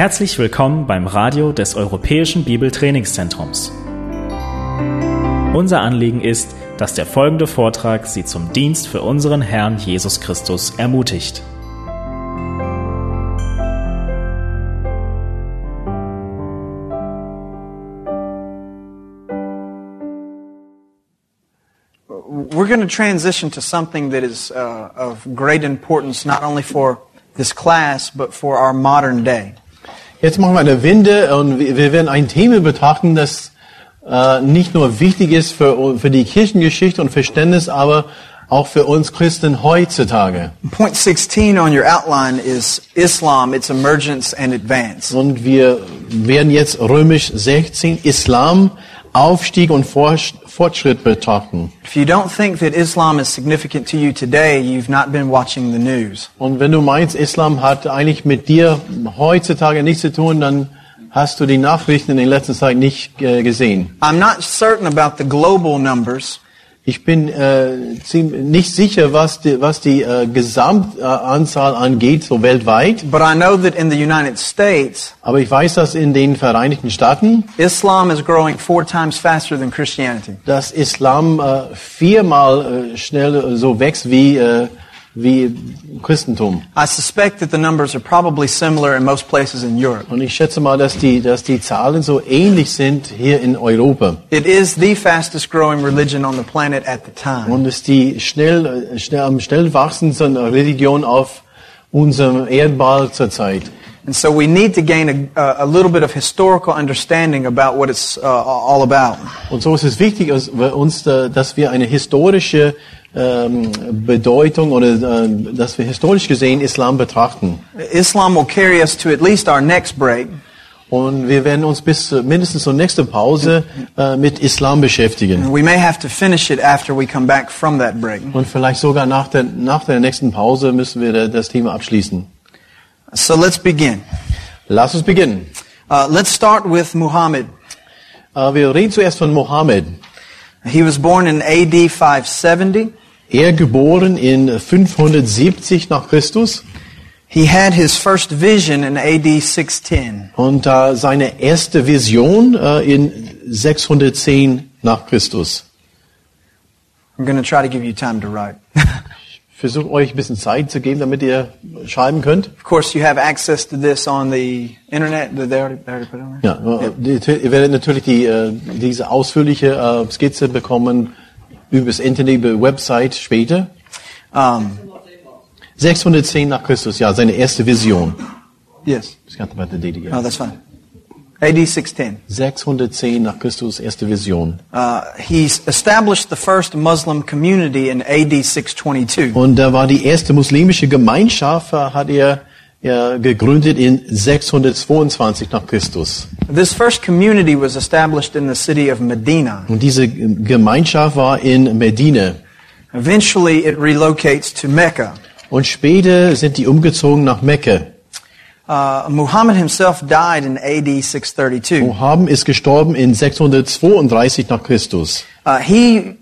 Herzlich willkommen beim Radio des Europäischen Bibeltrainingszentrums. Unser Anliegen ist, dass der folgende Vortrag Sie zum Dienst für unseren Herrn Jesus Christus ermutigt. We're going to transition to something that is uh, of great importance not only for this class but for our modern day. Jetzt machen wir eine Wende und wir werden ein Thema betrachten, das äh, nicht nur wichtig ist für, für die Kirchengeschichte und Verständnis, aber auch für uns Christen heutzutage. Point 16 on your outline is Islam, its emergence and advance. Und wir werden jetzt römisch 16 Islam, Aufstieg und Forsch- Fortschritt betrachten. If you don't think that Islam is significant to you today, you've not been watching the news. Und wenn du meinst, Islam hat eigentlich mit dir heutzutage nichts zu tun, dann hast du die Nachrichten in der letzten Zeit nicht äh, gesehen. I'm not certain about the global numbers, Ich bin äh, ziemlich nicht sicher, was die, was die äh, Gesamtanzahl angeht, so weltweit. but I know that in the United States, Aber ich weiß, dass in den Vereinigten Staaten Islam is growing four times faster than Christianity. das Islam äh, viermal äh, schnell äh, so wächst wie, äh, wie Christentum. I suspect that the numbers are probably similar in most places in Europe. Und ich schätze mal, dass die, dass die Zahlen so ähnlich sind hier in Europa. It is the fastest growing religion on the planet at the time. Und es ist die schnell, schnell am schnell wachsendsten Religion auf unserem Erdball zurzeit. And so we need to gain a, a little bit of historical understanding about what it's uh, all about. Und so ist es wichtig, uns, dass wir eine historische ähm, Bedeutung oder äh, dass wir historisch gesehen Islam betrachten. Islam will carry us to at least our next break. Und wir werden uns bis äh, mindestens zur nächsten Pause äh, mit Islam beschäftigen. We may have to finish it after we come back from that break. Und vielleicht sogar nach der, nach der nächsten Pause müssen wir da- das Thema abschließen. So let's begin. Lass uns beginnen. Uh, let's start with Muhammad. Äh, wir reden zuerst von Mohammed. He was born in AD 570. Er geboren in 570 nach Christus He had his first vision in AD 610. und äh, seine erste Vision äh, in 610 nach Christus. I'm going to try to give you time to write. Versucht euch ein bisschen Zeit zu geben, damit ihr schreiben könnt. of course, you have access to this on the internet. Did they already, they already put it on there? Ja, die- ihr werdet natürlich die, äh, diese ausführliche äh, Skizze bekommen über das Internet, über Website später. Um, 610 nach Christus, ja, seine erste Vision. yes. Ich got about the date again. No, that's fine. AD 610. 610 nach Christus, erste Vision. Uh, he's established the first Muslim community in AD 622. Und da war die erste muslimische Gemeinschaft, hat er ja, gegründet in 622 nach Christus. This first community was established in the city of Medina. Und diese Gemeinschaft war in Medina. Eventually, it relocates to Mecca. Und später sind die umgezogen nach Mekka. Uh, Muhammad himself died in AD 632. Mohammed ist gestorben in 632 nach Christus. Uh, he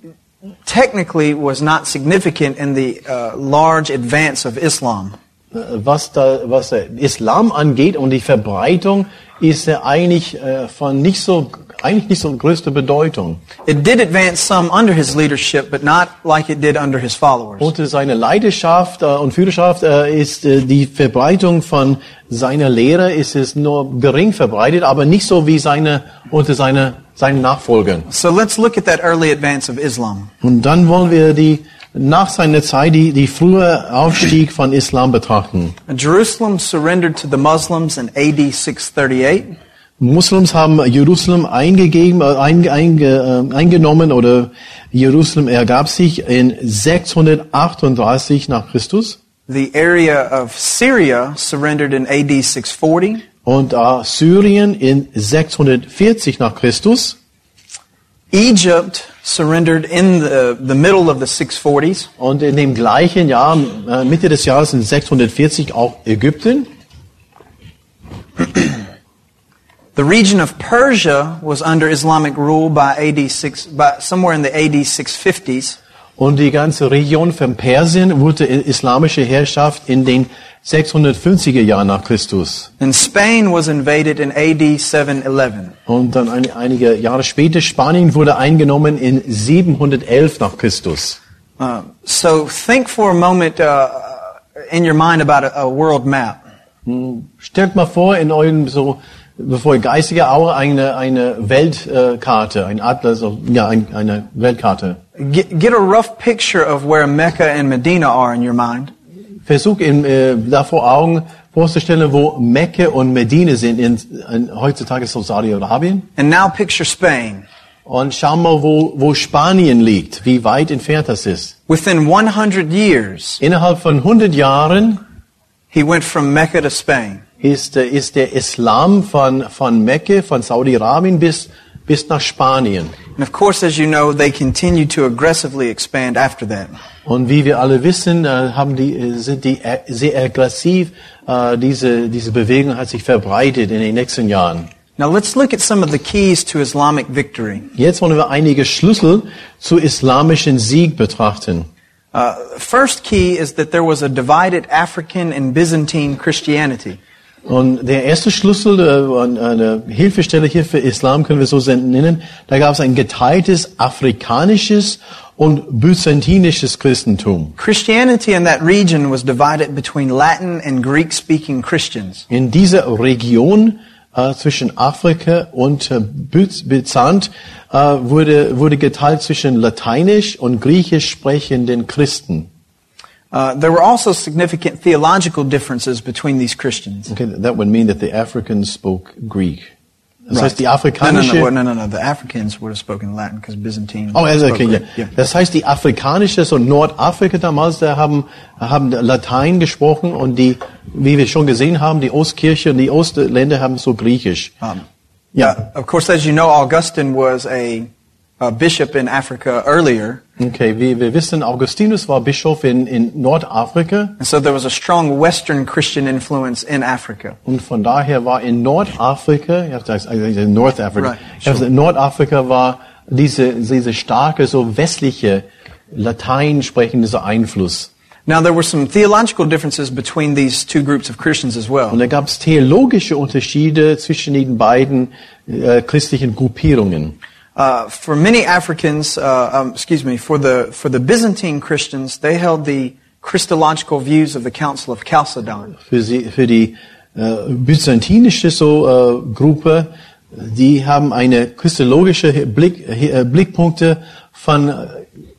technically was not significant in the uh, large advance of Islam. Was da, was der Islam angeht und die Verbreitung, ist er eigentlich äh, von nicht so, eigentlich nicht so größte Bedeutung. It did advance some under his leadership, but not like it did under his followers. Unter seiner Leidenschaft äh, und Führerschaft äh, ist die Verbreitung von seiner Lehre ist es nur gering verbreitet, aber nicht so wie seine unter seine, seinen Nachfolgern. So let's look at that early advance of Islam. Und dann wollen wir die nach seiner Zeit die, die frühe Aufstieg von Islam betrachten. Jerusalem surrendered to the Muslims in AD 638. Muslims haben Jerusalem eingegeben, äh, ein, äh, eingenommen oder Jerusalem ergab sich in 638 nach Christus The area of Syria surrendered in AD 640. und äh, Syrien in 640 nach Christus. Egypt surrendered in the, the middle of the 640s. Und in dem gleichen Jahr, äh, Mitte des Jahres in 640 auch Ägypten. The region of Persia was under Islamic rule by AD 6, by somewhere in the AD 650s. Und die ganze Region von Persien wurde in islamische Herrschaft in den 650er Jahr nach Christus. And Spain was invaded in AD 711. Und dann ein, einige Jahre später, Spanien wurde eingenommen in 711 nach Christus. Uh, so think for a moment uh, in your mind about a, a world map. Stellt mal vor, in eurem so, bevor ihr geistige Auge eine, eine Weltkarte, ein Atlas, ja, ein, eine Weltkarte. Get, get a rough picture of where Mecca and Medina are in your mind. Versuch in, äh, da vor Augen vorzustellen, wo Mekka und Medina sind, in, in, heutzutage so Saudi-Arabien. And now picture Spain. Und schau mal, wo, wo Spanien liegt, wie weit entfernt das ist. Within 100 years, Innerhalb von 100 Jahren he went from Mecca to Spain. ist, äh, ist der Islam von, von Mekka, von Saudi-Arabien bis, bis nach Spanien. And of course, as you know, they continued to aggressively expand after that. Und wie wir alle wissen, äh, haben die, äh, sind die äh, sehr aggressiv. Diese, diese Bewegung hat sich verbreitet in den nächsten Jahren. Now let's look at some of the keys to Islamic victory. Jetzt wollen wir einige Schlüssel zu islamischen Sieg betrachten. Uh, first key is that there was a divided African and Byzantine Christianity. Und der erste Schlüssel, äh, eine Hilfestelle hier für Islam können wir so nennen, da gab es ein geteiltes afrikanisches und byzantinisches Christentum. Christianity in that region was divided between Latin and Greek speaking Christians. In dieser Region äh, zwischen Afrika und äh, Byz- Byzant äh, wurde, wurde geteilt zwischen lateinisch und griechisch sprechenden Christen. Uh, there were also significant theological differences between these Christians. Okay, that would mean that the Africans spoke Greek. Das heißt, die no, no, no, no, no, no. The Africans would have spoken Latin because Byzantine. Oh, also, okay, ja. Yeah. Das heißt, die afrikanische, so Nordafrika damals, da haben, haben Latein gesprochen und die, wie wir schon gesehen haben, die Ostkirche und die Ostländer haben so Griechisch. Um, Ja. uh, of course, as you know, Augustine was a, a bishop in Africa earlier, Okay, wie wir wissen, Augustinus war Bischof in, in Nordafrika and so there was a strong Western Christian influence in Africa. und von daher war in Nordafrika, ja, das heißt, also in Nordafrika, Right, also in Nordafrika war diese, diese starke, so westliche, Latein sprechende so Einfluss. Now, there were some theological differences between these two groups of Christians as Und well. da gab es theologische Unterschiede zwischen den beiden äh, christlichen Gruppierungen. Uh, for many Africans, uh, um, excuse me, for the for the Byzantine Christians, they held the Christological views of the Council of Chalcedon. Für, sie, für die äh, byzantinische so, äh, Gruppe, die haben eine christologische Blick, äh, Blickpunkte von äh,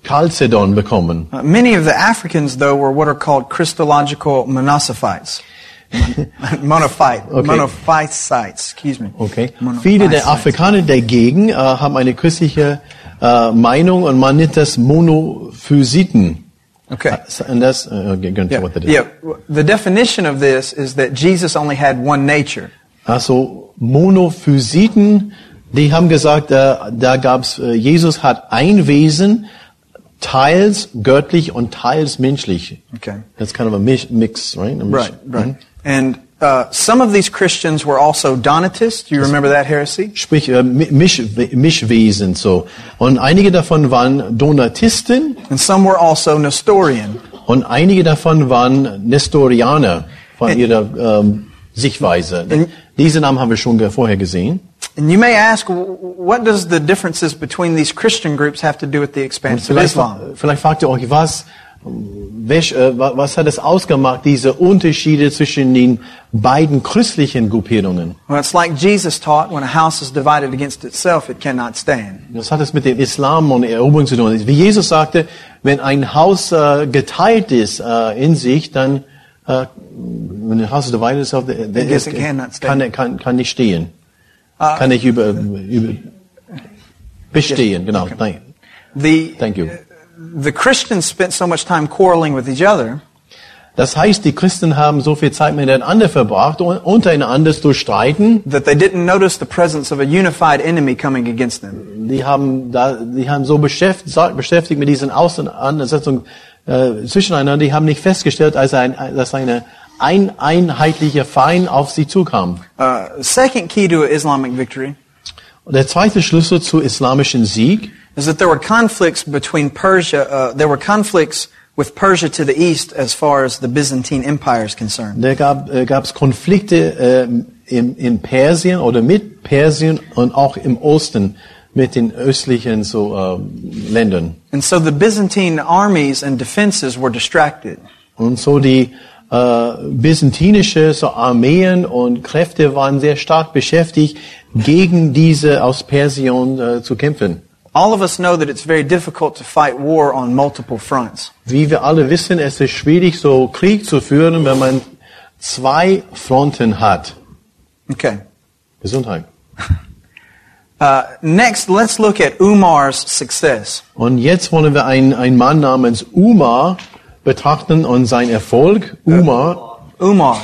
Chalcedon bekommen. Uh, many of the Africans, though, were what are called Christological monophytes. Monophite, Okay. monophysites, excuse me. Okay. Viele der Afrikaner dagegen äh, haben eine christliche äh, Meinung und man nennt das Monophysiten. Okay. And that's, uh, go into Yeah. what that is. yeah. The definition of this is that Jesus only had one nature. Also Monophysiten, die haben gesagt, äh, da gab's äh, Jesus hat ein Wesen, teils göttlich und teils menschlich. Okay. That's kind of a mix, mix right? A mix- Right, right. And uh, some of these Christians were also Donatists. Do you remember that heresy? Sprich, äh, Misch, Mischwesen so. Und einige davon waren Donatisten And some were also Nestorian. und einige davon waren Nestorianer von And- ihrer ähm, Sichtweise. And- Diese Namen haben wir schon vorher gesehen. And you may ask, what does the differences between these Christian groups have to do with the expansion of Islam? vielleicht fragt ihr euch, was, was hat es ausgemacht, diese Unterschiede zwischen den beiden christlichen Gruppierungen? Well, it's like Jesus taught, when a house is divided against itself, it cannot stand. Das hat es mit dem Islam und Eroberung zu tun. Wie Jesus sagte, wenn ein Haus äh, geteilt ist äh, in sich, dann, äh, wenn ein Haus divided ist, guess it stand. kann, kann, kann nicht stehen. kann nicht über, über bestehen, genau. Nein. The, Thank you. The Christians spent so much time quarreling with each other Das heißt, die Christen haben so viel Zeit miteinander verbracht, un- untereinander zu streiten. that they didn't notice the presence of a unified enemy coming against them. Die haben, da, die haben so beschäftigt, beschäftigt mit diesen Auseinandersetzungen äh, zwischeneinander, die haben nicht festgestellt, als ein, dass eine ein einheitlicher Feind auf sie zukam. Uh, second key to Islamic victory Und der zweite Schlüssel zu islamischen Sieg is that there were conflicts between Persia, uh, there were conflicts with Persia to the east as far as the Byzantine Empire is concerned. Da gab äh, gab's Konflikte äh, in, in Persien oder mit Persien und auch im Osten mit den östlichen so äh, Ländern. And so the Byzantine armies and defenses were distracted. Und so die äh, byzantinische so Armeen und Kräfte waren sehr stark beschäftigt, gegen diese aus Persien äh, zu kämpfen. All of us know that it's very difficult to fight war on multiple fronts. Wie wir alle wissen, es ist schwierig, so Krieg zu führen, wenn man zwei Fronten hat. Okay. Gesundheit. Uh, next, let's look at Umar's success. Und jetzt wollen wir einen, einen Mann namens Umar betrachten und sein Erfolg. Umar. Umar.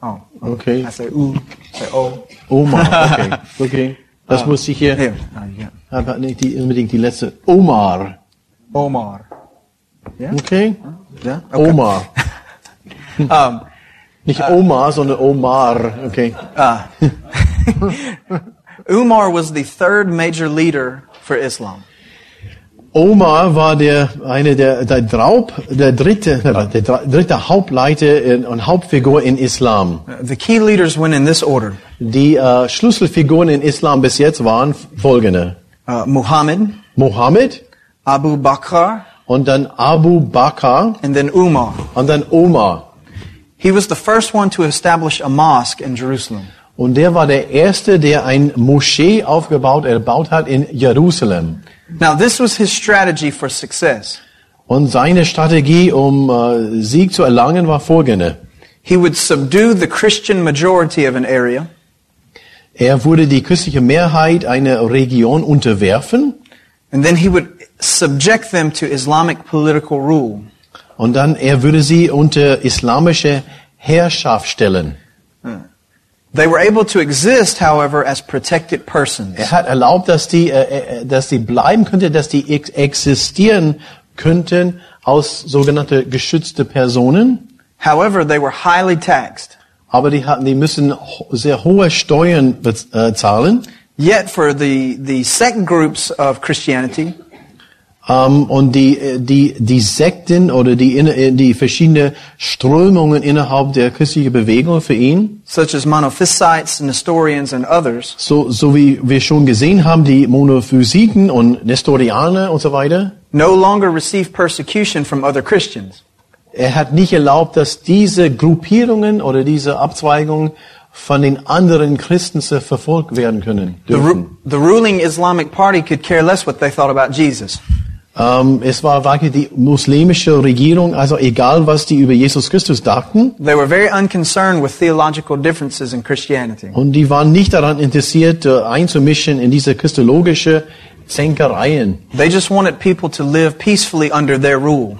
Oh, Okay. I say U, say O. Omar. Okay. Okay. Das muss ich hier. Here. Oh, got Aber nicht die, unbedingt die letzte. Omar. Omar. Yeah? Okay. Yeah? Okay. Omar. Um, Nicht Omar, sondern Omar. Okay. Umar was the third major leader for Islam. Omar war der eine der der, Draub, der dritte der dr- dritte Hauptleiter in- und Hauptfigur in Islam. Uh, The key leaders went in this order. Die äh, Schlüsselfiguren in Islam bis jetzt waren folgende: Uh, Muhammad, Mohammed Abu Bakr, und dann Abu Bakr and then Umar. und dann Omar. He was the first one to establish a mosque in Jerusalem. Und der war der erste, der ein Moschee aufgebaut, erbaut hat in Jerusalem. Now, this was his strategy for success. Und seine Strategie, um äh, Sieg zu erlangen, war folgende. He would subdue the Christian majority of an area, Er würde die christliche Mehrheit einer Region unterwerfen and then he would subject them to Islamic political rule. und dann er würde sie unter islamische Herrschaft stellen. They were able to exist, however, as protected persons. Er hat erlaubt, dass die, äh, äh, dass die bleiben könnte, dass die ex existieren könnten aus sogenannte geschützte Personen. However, they were highly taxed. Aber die hatten, die müssen sehr hohe Steuern bez- äh, zahlen. Yet for the, the sect groups of Christianity, Ähm, und die, äh, die, die Sekten oder die, äh, die verschiedenen Strömungen innerhalb der christlichen Bewegung für ihn, such as Monophysites, Nestorians, and others, so, so wie wir schon gesehen haben, die Monophysiten und Nestorianer und so weiter, no longer receive persecution from other Christians. Er hat nicht erlaubt, dass diese Gruppierungen oder diese Abzweigungen von den anderen Christen verfolgt werden können. The, ru- the ruling Islamic party could care less what they thought about Jesus. Ähm, es war wirklich die muslimische Regierung, also egal was die über Jesus Christus dachten, They were very unconcerned with theological differences in Christianity. Und die waren nicht daran interessiert, äh, einzumischen in diese christologische Zänkereien. They just wanted people to live peacefully under their rule.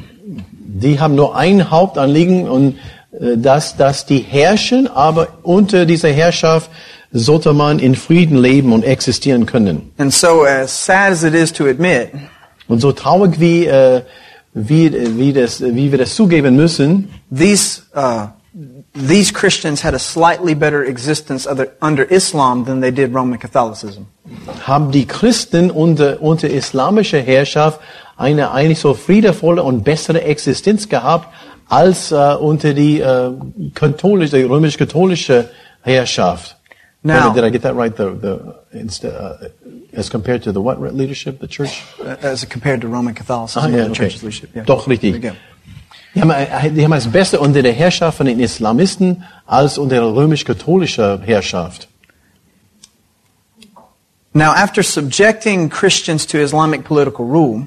Die haben nur ein Hauptanliegen und äh, dass, dass die herrschen, aber unter dieser Herrschaft sollte man in Frieden leben und existieren können. And so, as sad as it is to admit, Und so traurig wie, äh, wie, wie, das, wie wir das zugeben müssen, these, uh, these Christians had a slightly better existence other, under Islam than they did Roman Catholicism. haben die Christen unter, unter islamischer Herrschaft eine eigentlich so friedevolle und bessere Existenz gehabt als äh, unter die äh, katholische, römisch-katholische Herrschaft. Now- did I get that right? The, the, instead, uh, as compared to the what leadership, the church? uh, As compared to Roman Catholicism Ah, the okay. leadership. Yeah. Doch, richtig. Die haben, äh, die haben das Beste unter der Herrschaft von den Islamisten als unter der römisch-katholischer Herrschaft. Now, after subjecting Christians to Islamic political rule,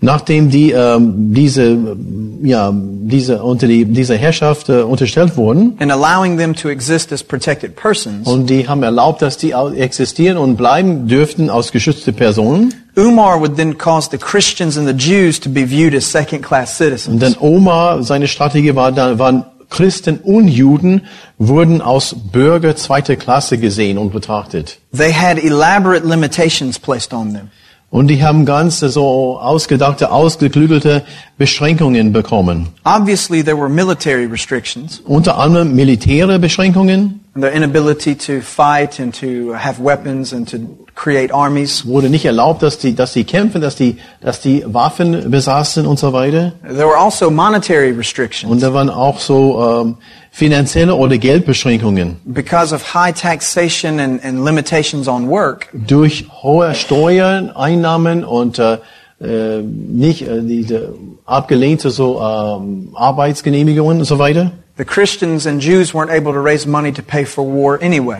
Nachdem die ähm, diese ja diese unter die dieser Herrschaft äh, unterstellt wurden and allowing them to exist as protected persons, und die haben erlaubt, dass die existieren und bleiben dürften als geschützte Personen. Umar would then cause the Christians and the Jews to be viewed as second-class Und citizens. dann Omar seine Strategie war, da waren Christen und Juden wurden als Bürger zweiter Klasse gesehen und betrachtet. They had elaborate limitations placed on them. Und die haben ganz so ausgedachte, ausgeklügelte Beschränkungen bekommen. Obviously, there were military restrictions, Unter anderem militäre Beschränkungen. their inability to fight and to have weapons and to create armies. Wurde nicht erlaubt, dass die, dass die kämpfen, dass die, dass die Waffen besaßen und so weiter. There were also monetary restrictions. Und da waren auch so ähm, finanzielle oder Geldbeschränkungen. Because of high taxation and, and limitations on work, Durch hohe Steuern, Einnahmen und äh, äh, nicht äh, diese abgelehnte so ähm, Arbeitsgenehmigungen und so weiter, the Christians and Jews weren't able to raise money to pay for war anyway.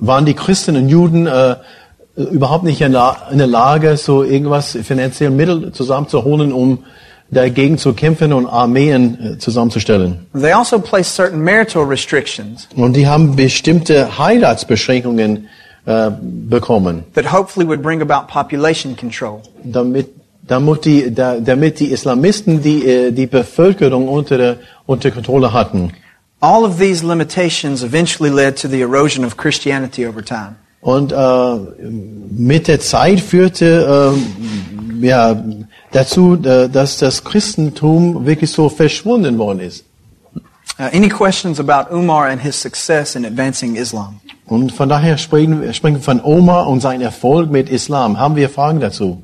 waren die Christen und Juden äh, überhaupt nicht in der, Lage, so irgendwas finanzielle Mittel zusammenzuholen, um dagegen zu kämpfen und Armeen äh, zusammenzustellen. They also placed certain marital restrictions Und die haben bestimmte Heiratsbeschränkungen äh, bekommen, that hopefully would bring about population control. damit, damit, die, da, damit die Islamisten die, äh, die Bevölkerung unter, der- unter Kontrolle hatten. All of these limitations eventually led to the erosion of Christianity over time. Und äh, mit der Zeit führte ähm, ja, dazu, äh, dass das Christentum wirklich so verschwunden worden ist. Uh, any questions about Umar and his success in advancing Islam? Und von daher sprechen, sprechen wir von Omar und seinem Erfolg mit Islam. Haben wir Fragen dazu?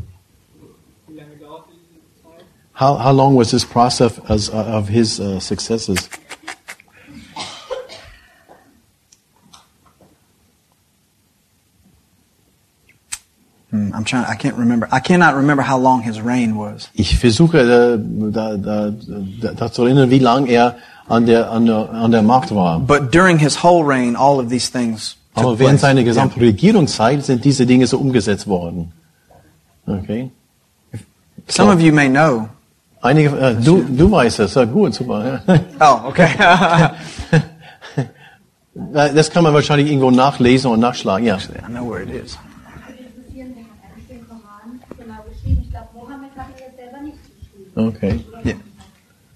How, how long was this process as, of his uh, successes? I'm trying. I can't remember. I cannot remember how long his reign was. Ich versuche äh, da, da, da, da zu erinnern, wie lange er an der, an, der, an der Macht war. But during his whole reign, all of these things Aber während seiner gesamten Regierungszeit sind diese Dinge so umgesetzt worden. Okay. Some of you may know. Einige, äh, du, du weißt es, ja gut, super. ja. Oh, okay. Äh, Das kann man wahrscheinlich irgendwo nachlesen und nachschlagen, ja. I know where it is. Okay. Yeah.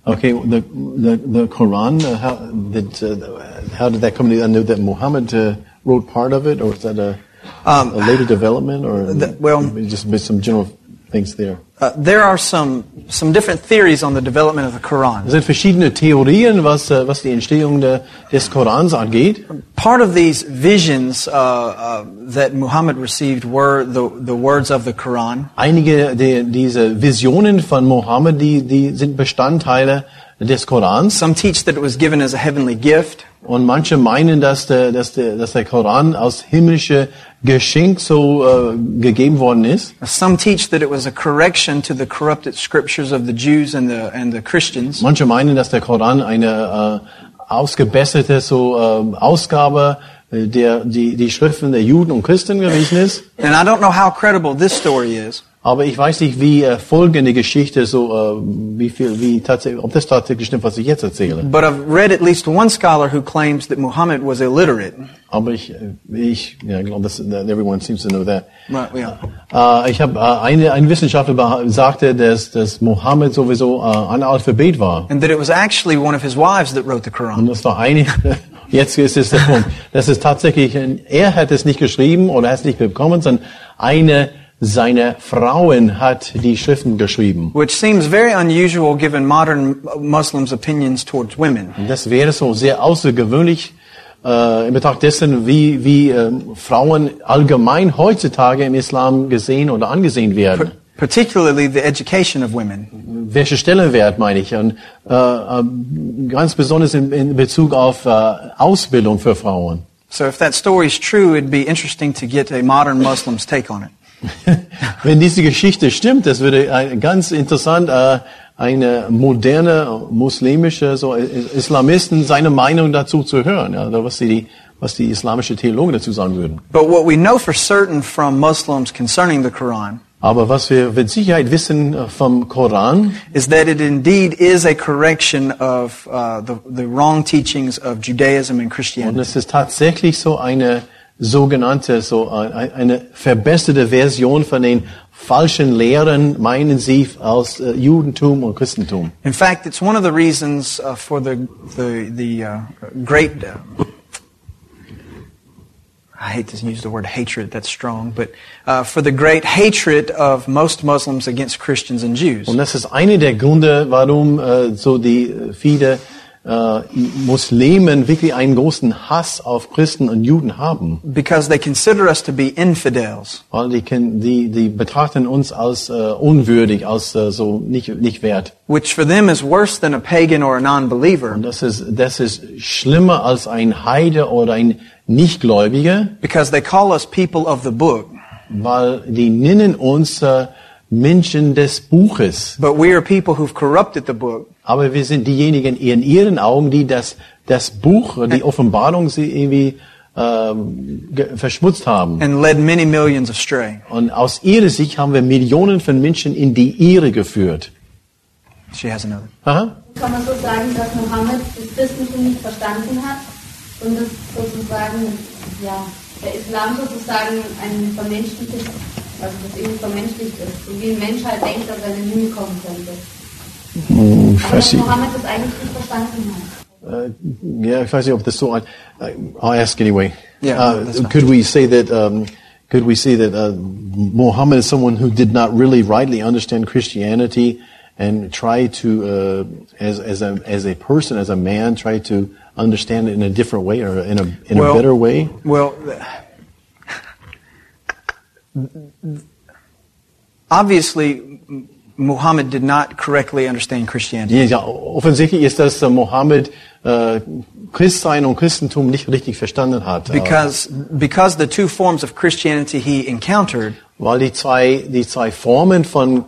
Okay, the, the, the Quran, uh, how, did, uh, how did that come to, I know that Muhammad uh, wrote part of it, or is that a, Um, a later development, or the- well- just some general things there? Uh, there are some some different theories on the development of the Quran. Es sind verschiedene Theorien, was, äh, was die Entstehung der, des Korans angeht. Part of these visions uh, uh, that Muhammad received were the the words of the Quran. Einige der, diese Visionen von Mohammed, die, die sind Bestandteile des Korans. Some teach that it was given as a heavenly gift. Und manche meinen, dass der, dass der, dass der Koran aus himmlische Geschenk so äh, gegeben worden ist. Some teach that it was a correction to the corrupted scriptures of the Jews and the and the Christians. Manche meinen, dass der Koran eine äh, ausgebesserte so äh, Ausgabe äh, der die die Schriften der Juden und Christen gewesen ist. And I don't know how credible this story is. Aber ich weiß nicht, wie äh, folgende Geschichte so äh, wie viel wie tatsächlich ob das tatsächlich stimmt, was ich jetzt erzähle. But I've read at least one scholar who claims that Muhammad was illiterate. Aber ich äh, ich ja, glaube, dass that everyone seems to know that. Right, yeah. Äh, ich habe äh, eine ein Wissenschaftler sagte, dass dass Mohammed sowieso äh, Analphabet war. And that it was actually one of his wives that wrote the Und Quran. das war eine, jetzt ist es der Punkt. Das ist tatsächlich, er hat es nicht geschrieben oder hat es nicht bekommen, sondern eine seiner Frauen hat die Schriften geschrieben. Which seems very unusual given modern Muslims' opinions towards women. Das wäre so sehr außergewöhnlich äh, in Betracht dessen, wie, wie ähm, Frauen allgemein heutzutage im Islam gesehen oder angesehen werden. Particularly the education of women. Welche Stellenwert meine ich? Und äh, äh, ganz besonders in, in Bezug auf äh, Ausbildung für Frauen. So if that story is true, it'd be interesting to get a modern Muslim's take on it. Wenn diese Geschichte stimmt, das würde ganz interessant äh, eine moderne muslimische so I- Islamisten seine Meinung dazu zu hören, ja, oder was die was die islamische Theologen dazu sagen würden. But what we know for certain from Muslims concerning the Quran Aber was wir mit Sicherheit wissen äh, vom Koran, is that it indeed is a correction of uh, the, the wrong teachings of Judaism and und Christianity. es ist tatsächlich so eine sogenannte so ein- eine verbesserte Version von den falschen Lehren, meinen sie aus äh, Judentum und Christentum. In fact, it's one of the reasons uh, for the the the uh, great. Uh, I hate to use the word hatred. That's strong, but uh, for the great hatred of most Muslims against Christians and Jews. Und das ist einer der Gründe, warum äh, so die äh, viele äh, Muslimen wirklich einen großen Hass auf Christen und Juden haben. because they consider us to be infidels. Weil die, die, die betrachten uns als äh, unwürdig, als äh, so nicht, nicht wert. which for them is worse than a pagan or a non-believer Und das ist, das ist schlimmer als ein Heide oder ein Nichtgläubiger, because they call us people of the book. weil die nennen uns äh, Menschen des Buches. But we are people who've corrupted the book Aber wir sind diejenigen in ihren Augen, die das, das Buch, die Offenbarung sie irgendwie ähm, verschmutzt haben. and led many millions astray. Und aus ihrer Sicht haben wir Millionen von Menschen in die Irre geführt. She has another. Aha. Kann man so sagen, dass Mohammed das Christentum nicht verstanden hat und das sozusagen, ja, der Islam sozusagen ein vermenschliches, also das irgendwie vermenschlicht ist und wie ein Mensch halt denkt, dass er in den Himmel kommen könnte. Ich Aber weiß dass nicht, Mohammed das eigentlich nicht verstanden hat. äh, ja, ich weiß nicht, ob das so ein, äh, I'll ask anyway. Yeah, Uh, could we say that, um, could we say that uh, Muhammad is someone who did not really rightly understand Christianity and try to, uh, as, as a, as a person, as a man, try to understand it in a different way or in a, in a better way? Well, obviously, M- Muhammad did not correctly understand Christianity. Ja, offensichtlich ist, dass äh, Mohammed äh, Christsein und Christentum nicht richtig verstanden hat. Äh, Because, because the two forms of Christianity he encountered weil die zwei, die zwei Formen von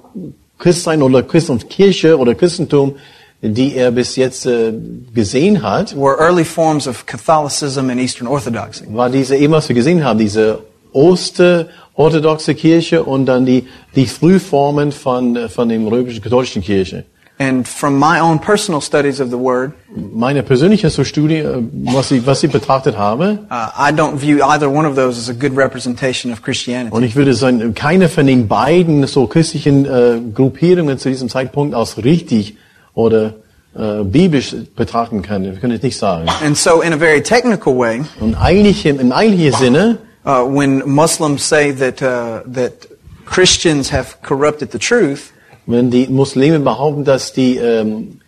Christsein oder Christ und Kirche oder Christentum, die er bis jetzt äh, gesehen hat, were early forms of Catholicism and Eastern Orthodoxy. war diese, eben was wir gesehen haben, diese Osterorthodoxe Kirche und dann die, die Frühformen von, von dem römisch-katholischen Kirche. And from my own personal studies of the Word, Meine persönliche Studie, äh, was ich, was ich betrachtet habe, uh, I don't view either one of those as a good representation of Christianity. Und ich würde sagen, keine von den beiden so christlichen äh, Gruppierungen zu diesem Zeitpunkt als richtig oder äh, biblisch betrachten kann. Wir können es nicht sagen. And so, in a very technical way, Und eigentlich im, im eigentlichen Sinne, uh, when Muslims say that uh, that Christians have corrupted the truth, wenn die Muslime behaupten, dass die, ähm,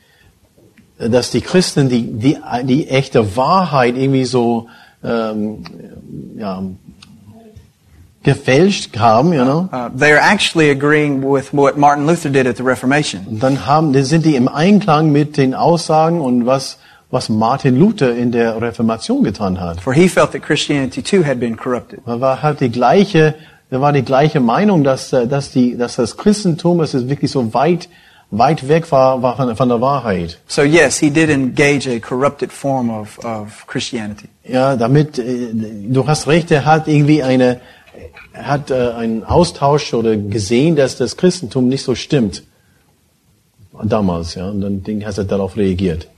dass die Christen die, die, die echte Wahrheit irgendwie so ähm, ja, gefälscht haben, you know, uh, they are actually agreeing with what Martin Luther did at the Reformation. dann haben, dann sind die im Einklang mit den Aussagen und was, was Martin Luther in der Reformation getan hat. For he felt that Christianity too had been corrupted. Da war halt die gleiche, da war die gleiche Meinung, dass, äh, dass die, dass das Christentum, es ist wirklich so weit, weit weg war, war von, von der Wahrheit. So yes, he did engage a corrupted form of, of Christianity. Ja, damit, äh, du hast recht, er hat irgendwie eine, er hat äh, einen Austausch oder gesehen, dass das Christentum nicht so stimmt. Damals, ja, und dann hat er darauf reagiert.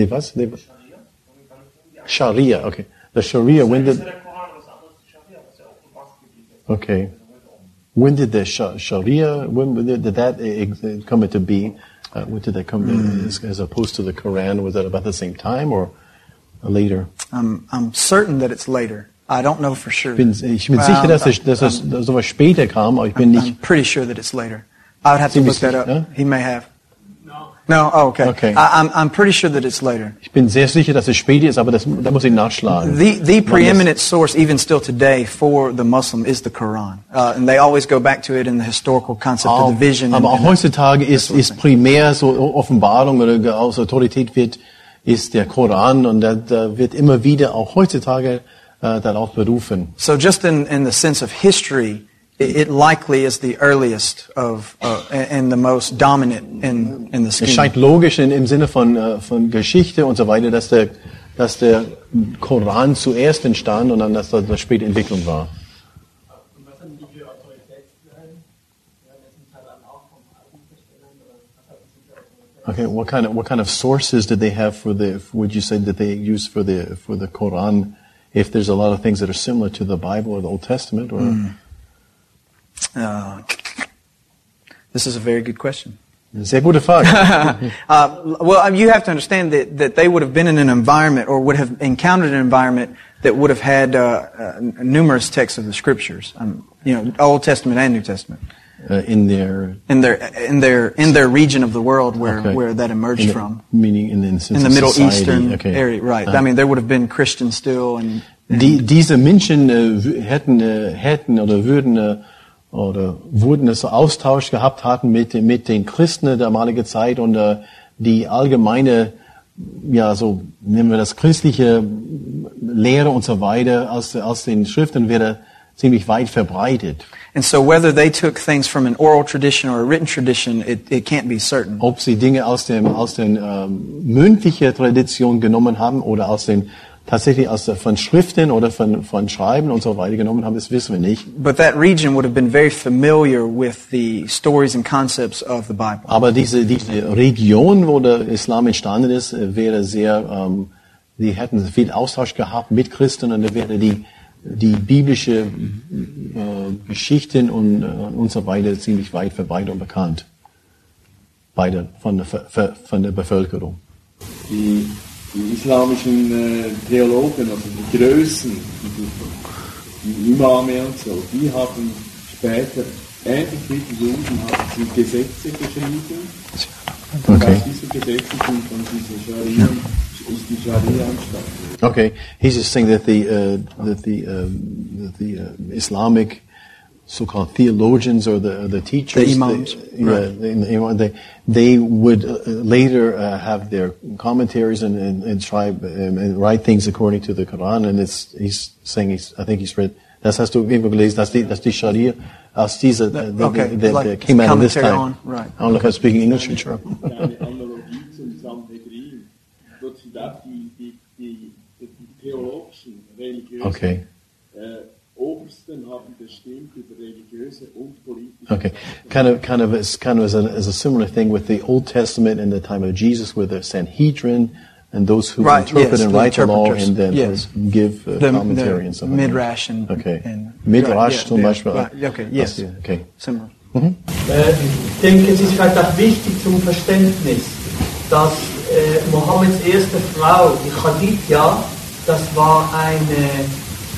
Die was? Die, Scharia? Wann, wann fing die an? Sharia, okay. The Sharia, when did, ja der Koran, was anderes ist die Scharia, was ja auch maßgeblich ist. okay. When did the Sharia, when did that come into being? Uh, when did that come in, as, as opposed to the Quran? Was that about the same time or later? I'm, I'm certain that it's later. I don't know for sure. Ich bin, ich bin Well, sicher, dass, I'm- es, dass es sowas später kam, aber ich bin I'm nicht. pretty sure that it's later. I would have to look that up. He may have. No. Oh, okay. Okay. I, I'm, I'm pretty sure that it's later. Ich bin sehr sicher, dass es später ist, aber das, da muss ich nachschlagen. The, the preeminent source, even still today, for the Muslim is the Quran. Uh, and they always go back to it in the historical concept of Auch, the vision. aber and- auch and- heutzutage ist, ist primär so Offenbarung oder aus Autorität wird, ist der Koran und da, da wird immer wieder auch heutzutage äh, darauf berufen. So just in, in the sense of history, it, likely is the earliest of, uh, and the most dominant in, in the Es scheme. scheint logisch in, im Sinne von, äh, von Geschichte und so weiter, dass der, dass der Koran zuerst entstand und dann, dass das, das späte Entwicklung war. Was sind die für Autoritätsquellen? Werden das zum Teil dann auch vom Alten oder was hat das für Autoritäten? Okay, what kind of what kind of sources did they have for the? Would you say that they use for the for the Quran? If there's a lot of things that are similar to the Bible or the Old Testament, or Uh, this is a very good question. sehr gute Frage. Uh, well, you have to understand that, that they would have been in an environment or would have encountered an environment that would have had uh, uh, numerous texts of the scriptures, um, you know, Old Testament and New Testament. uh, in their in their in their in their region of the world where Okay. where that emerged the, from. meaning in, in, In the Middle society. Eastern okay. area, right? I mean, there would have been Christians still, and, and Die, diese Menschen äh, hätten, äh, hätten oder würden äh, oder wurden es so Austausch gehabt hatten mit, mit den Christen der damaligen Zeit und äh, die allgemeine, ja so nehmen wir das christliche Lehre und so weiter aus, aus den Schriften wäre ziemlich weit verbreitet. and so whether they took things from an oral tradition or a written tradition, it, it can't be certain. Ob sie Dinge aus dem aus den ähm, mündlichen Tradition genommen haben oder aus den tatsächlich aus der, von Schriften oder von von Schreiben und so weiter genommen haben, das wissen wir nicht. But that region would have been very familiar with the stories and concepts of the Bible. Aber diese, diese Region, wo der Islam entstanden ist, äh, wäre sehr, ähm, die hätten viel Austausch gehabt mit Christen und da wäre die, die biblische äh, Geschichten und, äh, und so weiter ziemlich weit verbreitet und bekannt. Bei der, von, der, von der Bevölkerung. die, die islamischen äh, Theologen, also die Größen, die, die Imame und so, die haben später, ähnlich wie die Juden, haben sie Gesetze geschrieben. Und Okay. aus diesen Gesetzen sind dann diese Scharia, ist die Scharia entstanden. Okay, he's just saying that the uh, that the um, that the uh, Islamic so-called theologians or the the teachers, The imams, they, yeah, they, they they would uh, later uh, have their commentaries and and, and try um, and write things according to the Quran. And it's he's saying he's I think he's read. Das hast du irgendwo gelesen, dass die, dass die Scharia aus dieser, that, okay, that, like that came out of this commentary time. on, right. I don't know if I'm speaking English, sure. Okay. Obersten haben bestimmt über religiöse und politische Okay, kind of, kind of, it's kind of as a, as a similar thing with the Old Testament in the time of Jesus, with the Sanhedrin and those who Right, interpret yes, and write the law and then yes. give uh, The- commentary the and stuff. like that. Midrash and- okay, and- Midrash right, yeah, zum Beispiel. right, okay, yes. Das- Okay. Similar. Äh, ich denke, es ist vielleicht auch wichtig zum Verständnis, dass äh, Mohammeds erste Frau, die Khadija, das war eine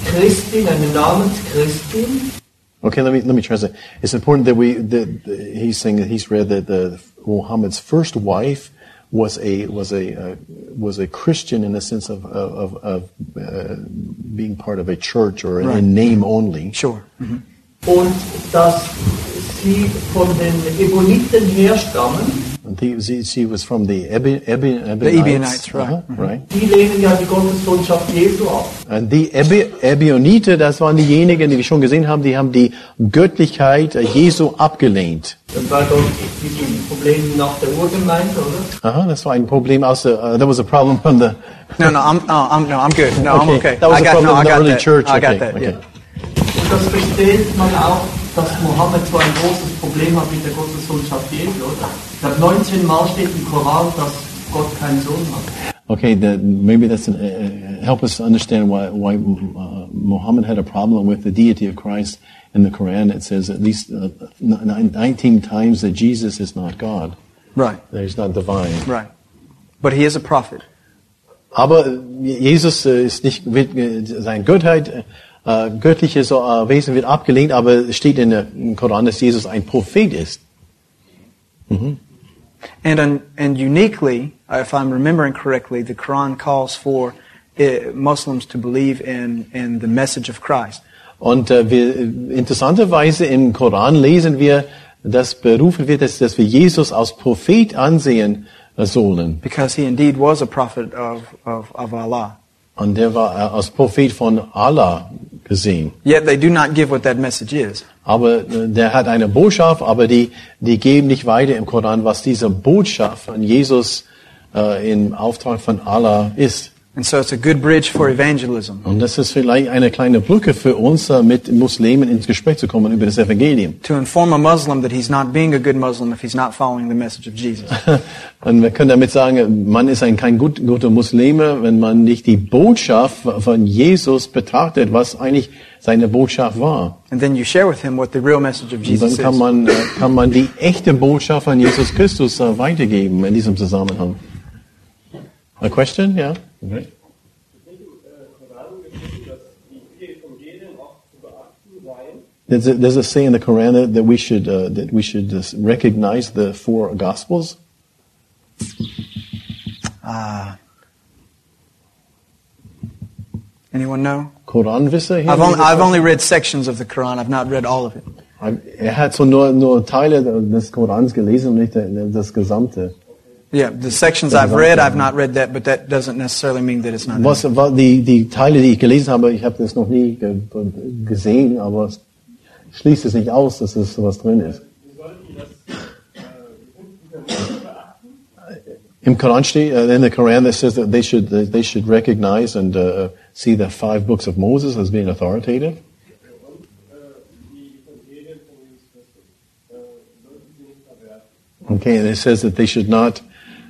Christin, eine Namenschristin. Okay, let me let me translate. It's important that we that that he's saying that he's read that the Muhammad's first wife was a was a uh, was a Christian in the sense of of, of uh, being part of a church or Right. in name only. Sure. Und dass sie von den Eboniten herstammen, And he, she, she was from the Ebi, Ebi, Ebionites. The Ebionites, right. Uh-huh, right. die lehnen ja die Gottessohnschaft Jesu ab. Und die Ebi, Ebionite, das waren diejenigen, die wir schon gesehen haben, die haben die Göttlichkeit äh, Jesu abgelehnt. Das war doch diesen Problem nach der Urgemeinde, oder? Aha, das war ein Problem aus der, uh, that was a problem from the, No, no, I'm, oh, I'm, no, I'm good. No, I'm okay. That was I a got, problem no, in the early that. church. I okay, got that. okay. Yeah. Und das versteht man auch, dass Mohammed so ein großes Problem hat mit der Gottessohnschaft Jesu, oder? Ich glaube, 19 Mal steht im Koran, dass Gott keinen Sohn hat. Okay, that maybe that's an, uh, help us understand why why uh, Muhammad had a problem with the deity of Christ in the Quran. It says at least uh, n- 19 times that Jesus is not God. Right, That he's not divine. right. But he is a prophet. Aber äh, Jesus äh, ist nicht, äh, seine Göttheit, äh, göttliche so, äh, Wesen wird abgelehnt, aber es steht in der, im Koran, dass Jesus ein Prophet ist. And, un, and uniquely, if I'm remembering correctly, the Quran calls for uh, Muslims to believe in, in the message of Christ. Und äh, wir, interessanterweise im Koran lesen wir, dass berufen wird, dass, dass wir Jesus als Prophet ansehen sollen. Because he indeed was a prophet of, of, of Allah. Und der war äh, als Prophet von Allah gesehen. Yet they do not give what that message is. Aber äh, der hat eine Botschaft, aber die, die geben nicht weiter im Koran, was diese Botschaft von Jesus äh, im Auftrag von Allah ist. And so it's a good bridge for evangelism. Und das ist vielleicht eine kleine Brücke für uns, äh, mit Muslimen ins Gespräch zu kommen über das Evangelium. To inform a Muslim that he's not being a good Muslim if he's not following the message of Jesus. Und wir können damit sagen, man ist ein kein gut, guter Muslime, wenn man nicht die Botschaft von Jesus betrachtet, was eigentlich seine Botschaft war. And then you share with him what the real message of Und Jesus dann kann is. man, äh, kann man die echte Botschaft von Jesus Christus äh, weitergeben in diesem Zusammenhang. A question? Yeah. Okay. Ich denke, im äh, Koran steht, dass die vier Evangelien auch zu beachten seien. Does it, does it say in the Quran that, that we should uh, that we should just recognize the four Gospels? Anyone know? Koranwisse? hier? I've only, I've only read sections of the Quran. I've not read all of it. Er hat so nur, nur Teile des Korans gelesen und nicht das Gesamte. Yeah, the sections I've read, I've not read that, but that doesn't necessarily mean that it's not. in Was, die, die Teile, die ich gelesen habe, ich habe das noch nie ge gesehen, aber es schließt es nicht aus, dass es sowas drin ist. Im Koran steht, uh, in the Quran, that says that they should they should recognize and uh, see the five books of Moses as being authoritative. Okay, and it says that they should not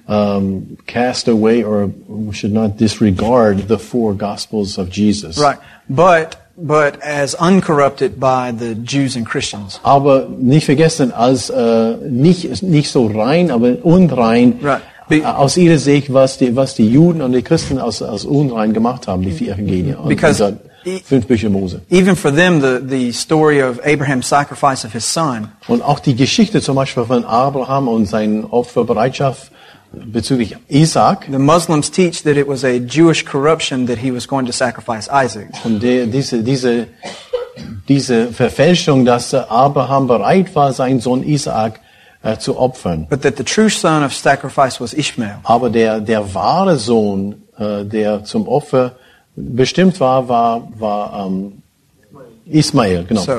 um, cast away or should not disregard the four Gospels of Jesus. Right. But, but as uncorrupted by the Jews and Christians. Aber nicht vergessen, als äh, nicht, nicht so rein, aber unrein, Right. äh, Be- aus ihrer Sicht, was die, was die Juden und die Christen aus, aus unrein gemacht haben, die vier Evangelien und, Because und fünf Bücher Mose. Even for them, the, the story of Abraham's sacrifice of his son Und auch die Geschichte zum Beispiel von Abraham und seine Opferbereitschaft bezüglich Isaac, The Muslims teach that it was a Jewish corruption that he was going to sacrifice Isaac. und der, diese, diese, diese Verfälschung, dass Abraham bereit war, seinen Sohn Isaac äh, zu opfern. But that the true son of sacrifice was Ishmael. Aber der, der wahre Sohn, äh, der zum Opfer bestimmt war, war, war ähm, Ismael, genau. So,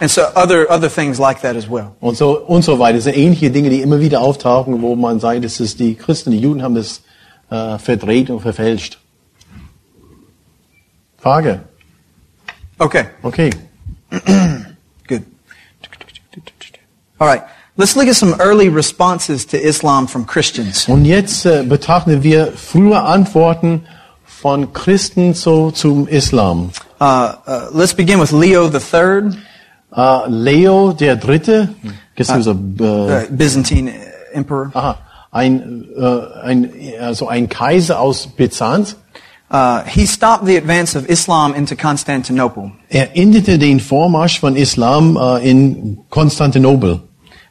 and so other, other things like that as well. Und so, und so weiter. Das sind ähnliche Dinge, die immer wieder auftauchen, wo man sagt, das ist die Christen, die Juden haben das äh, verdreht und verfälscht. Frage. Okay, Okay. good. All right, let's look at some early responses to Islam from Christians. Und jetzt äh, betrachten wir frühe Antworten von Christen zu, zum Islam. Uh, uh, let's begin with Leo III, Äh, Leo der Dritte, äh, uh, Byzantine emperor. aha, ein, äh, ein, also ein Kaiser aus Byzanz. Uh, he stopped the advance of Islam into Constantinople. Er endete den Vormarsch von Islam in Konstantinopel.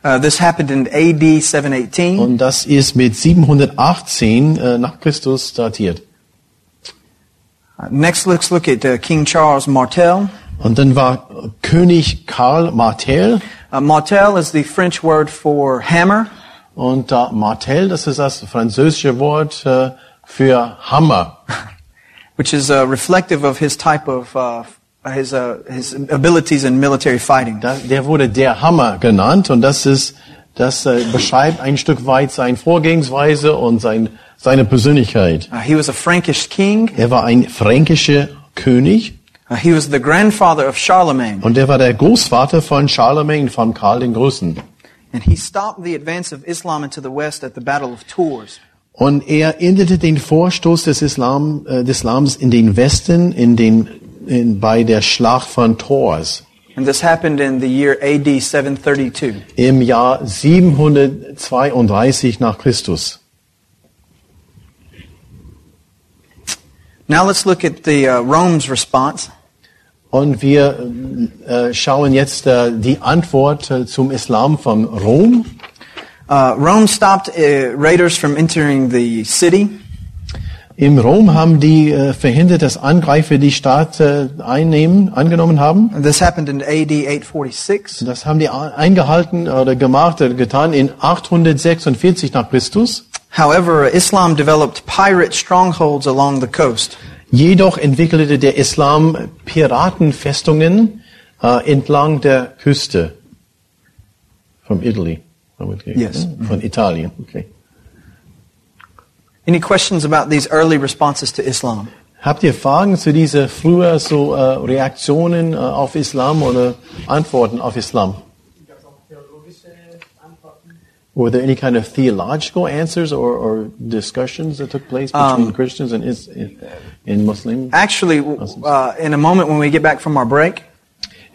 Uh, this happened in AD 718. Und das ist mit 718 äh, nach Christus datiert. Uh, next, let's look at uh, King Charles Martel. Und dann war König Karl Martel. Uh, Martel is the French word for hammer. Und äh, Martel, das ist das französische Wort äh, für Hammer. which is uh, reflective of his type of uh, his uh, his abilities in military fighting. Da, der wurde der Hammer genannt und das ist, das äh, beschreibt ein Stück weit seine Vorgehensweise und sein, seine Persönlichkeit. Uh, he was a Frankish king. Er war ein fränkischer König Uh, he was the grandfather of Charlemagne, und er war der Großvater von Charlemagne, von Karl den Großen. and he stopped the advance of Islam into the west at the Battle of Tours. Und er endete den Vorstoß des Islam, äh, des Islams in den Westen, in den, in, bei der Schlacht von Tours And this happened in the year AD 732. im Jahr 732 nach Christus. Now let's look at the uh, Rome's response. Und wir äh, schauen jetzt äh, die Antwort äh, zum Islam von Rom. Uh, Rome stopped uh, raiders from entering the city. Im Rom haben die äh, verhindert, dass Angreifer die Stadt äh, einnehmen, angenommen haben. And this happened in AD 846. Das haben die eingehalten oder gemacht oder getan in 846 nach Christus. However, Islam developed pirate strongholds along the coast. Jedoch entwickelte der Islam Piratenfestungen äh, entlang der Küste. From Italy. Yes. ne? Von Italien. Okay. Any questions about these early responses to Islam? Habt ihr Fragen zu diese früher so äh, Reaktionen äh, auf Islam oder Antworten auf Islam? Were there any kind of theological answers or, or discussions that took place between Um, Christians and is, in Muslim? Actually, uh, in a moment when we get back from our break,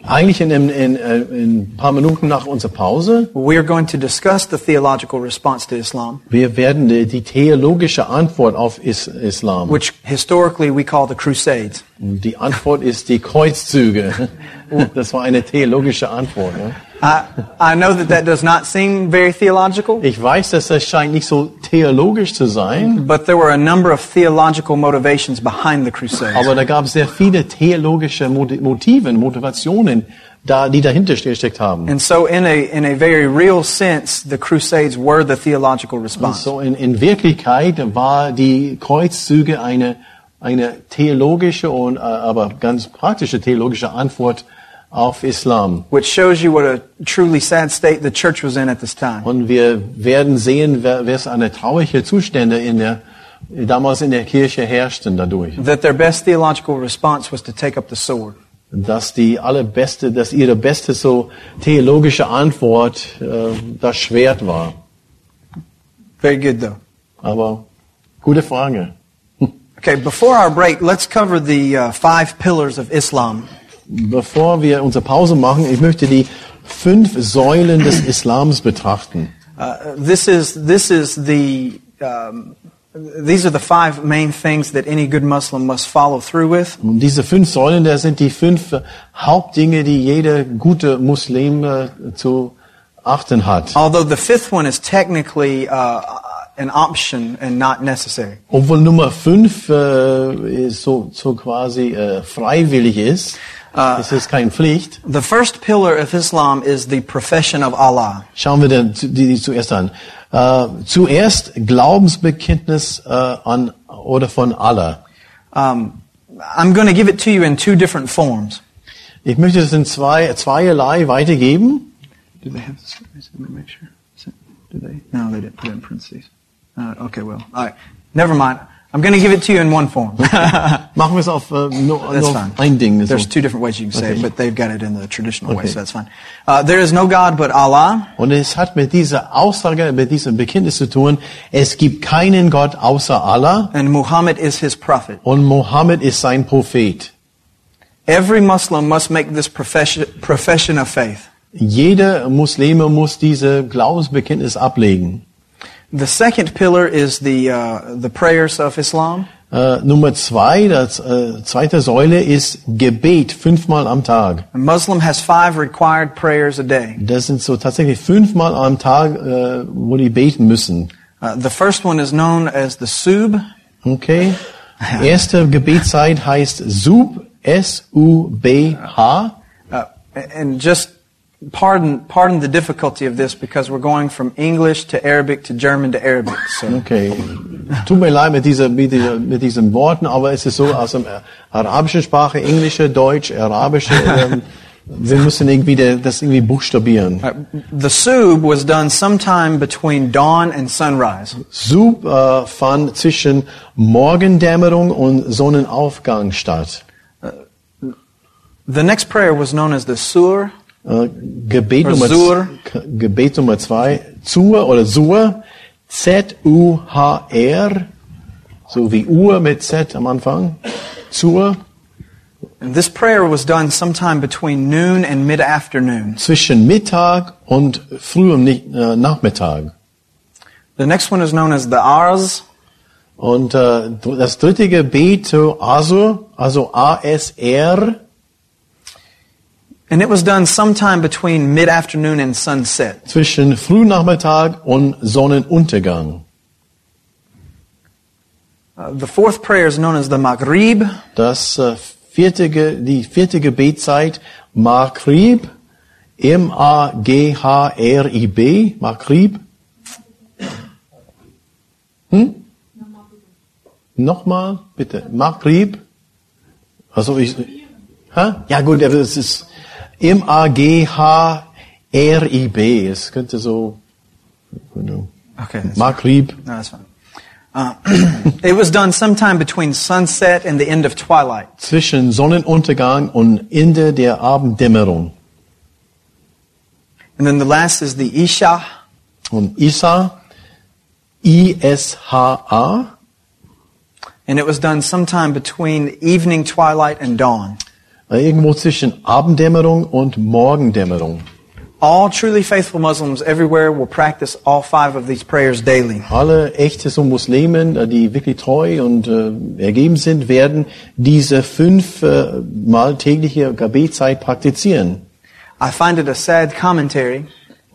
Eigentlich in, in, in, äh, in ein paar Minuten nach unserer Pause. We are going to discuss the theological response to Islam, Wir werden die, die theologische Antwort auf Is Islam. which historically we call the Crusades. Die Antwort ist die Kreuzzüge. Das war eine theologische Antwort. Ne? I, I know that that does not seem very theological, Ich weiß, dass das scheint nicht so theologisch zu sein, but there were a number of theological motivations behind the Crusades. aber da gab es sehr viele theologische Moti- Motiven, Motivationen, da, die dahinter ste- gesteckt haben. And so, in a, in a very real sense, the Crusades were the theological response. So in, in Wirklichkeit war die Kreuzzüge eine, eine theologische und äh, aber ganz praktische theologische Antwort auf Islam. which shows you what a truly sad state the church was in at this time. Und wir werden sehen, es eine traurige Zustände in der, damals in der Kirche herrschten dadurch. That their best theological response was to take up the sword. Dass die allerbeste, dass ihre beste so theologische Antwort äh, das Schwert war. Very good, though. Aber gute Frage. Okay, before our break, let's cover the uh, five pillars of Islam. Bevor wir unsere Pause machen, ich möchte die fünf Säulen des Islams betrachten. Uh, this is this is the um, these are the five main things that any good Muslim must follow through with. Und diese fünf Säulen, das sind die fünf Hauptdinge, die jeder gute Muslim äh, zu achten hat. Although the fifth one is technically uh, an option and not necessary. Obwohl Nummer fünf äh, so, so quasi äh, freiwillig ist, es ist keine Pflicht. The first pillar of Islam is the profession of Allah. Schauen wir dann zu- die, die zuerst an. Äh, zuerst Glaubensbekenntnis äh, an oder von Allah. Um, I'm going to give it to you in two different forms. Ich möchte das in zwei, zweierlei weitergeben. Do they have this? Let me make sure. Do they? No, they didn't put it in parentheses. Uh, okay, well, all right. Never mind. I'm going to give it to you in one form. Machen wir es auf nur, That's nur fine. ein Ding. so. There's two different ways you can say Okay. it, but they've got it in the traditional way, so that's fine. Uh, there is no God but Allah, Und es hat mit dieser Aussage, mit diesem Bekenntnis zu tun, es gibt keinen Gott außer Allah and Muhammad is his prophet. und Mohammed ist sein Prophet. Every Muslim must make this profession, profession of faith. Jeder Muslime muss diese Glaubensbekenntnis ablegen. The second pillar is the, uh, the prayers of Islam. Äh, Nummer zwei, das äh, zweite Säule ist Gebet fünfmal am Tag. A Muslim has five required prayers a day. Das sind so tatsächlich fünfmal am Tag, äh, wo die beten müssen. Uh, the first one is known as the Sub. Okay? Erste Gebetszeit heißt Sub, S-U-B-H. Uh, and just pardon, pardon the difficulty of this because we're going from English to Arabic to German to Arabic. So Okay. Tut mir leid mit, dieser, mit, dieser, mit diesen Worten, aber es ist so aus der arabischen Sprache, englische, deutsch, arabische, ähm, wir müssen irgendwie das irgendwie buchstabieren. uh, the Sub was done sometime between dawn and sunrise. Sub äh, fand zwischen Morgendämmerung und Sonnenaufgang statt. The next prayer was known as the Sur. Äh, Gebet, Nummer, Sur. K- Gebet Nummer zwei, Zur oder Sur, Z-U-H-R, so wie Uhr mit Z am Anfang, Zur, And this prayer was done sometime between noon and mid-afternoon. zwischen Mittag und frühem äh, Nachmittag. The next one is known as the Arz. Und äh, das dritte Gebet, so Asur, also A-S-R, And it was done sometime between mid-afternoon and sunset. zwischen Frühnachmittag und Sonnenuntergang. Uh, the fourth prayer is known as the Maghrib. Das äh, vierte, die vierte Gebetszeit, Maghrib, M-A-G-H-R-I-B, Maghrib. Hm? Nochmal, bitte. Maghrib. Also ich, hä? Ja gut, es ist M-A-G-H-R-I-B. Es könnte so, Okay. Maghrib. no, that's fine. Uh, it was done sometime between sunset and the end of twilight. zwischen Sonnenuntergang und Ende der Abenddämmerung. And then the last is the Isha. Und I-S-H-A, And it was done sometime between evening twilight and dawn. Irgendwo zwischen Abenddämmerung und Morgendämmerung. All truly faithful Muslims everywhere will practice all five of these prayers daily. Alle echte so Muslimen, äh, die wirklich treu und äh, ergeben sind, werden diese fünf äh, mal tägliche Gebetszeit praktizieren. I find it a sad commentary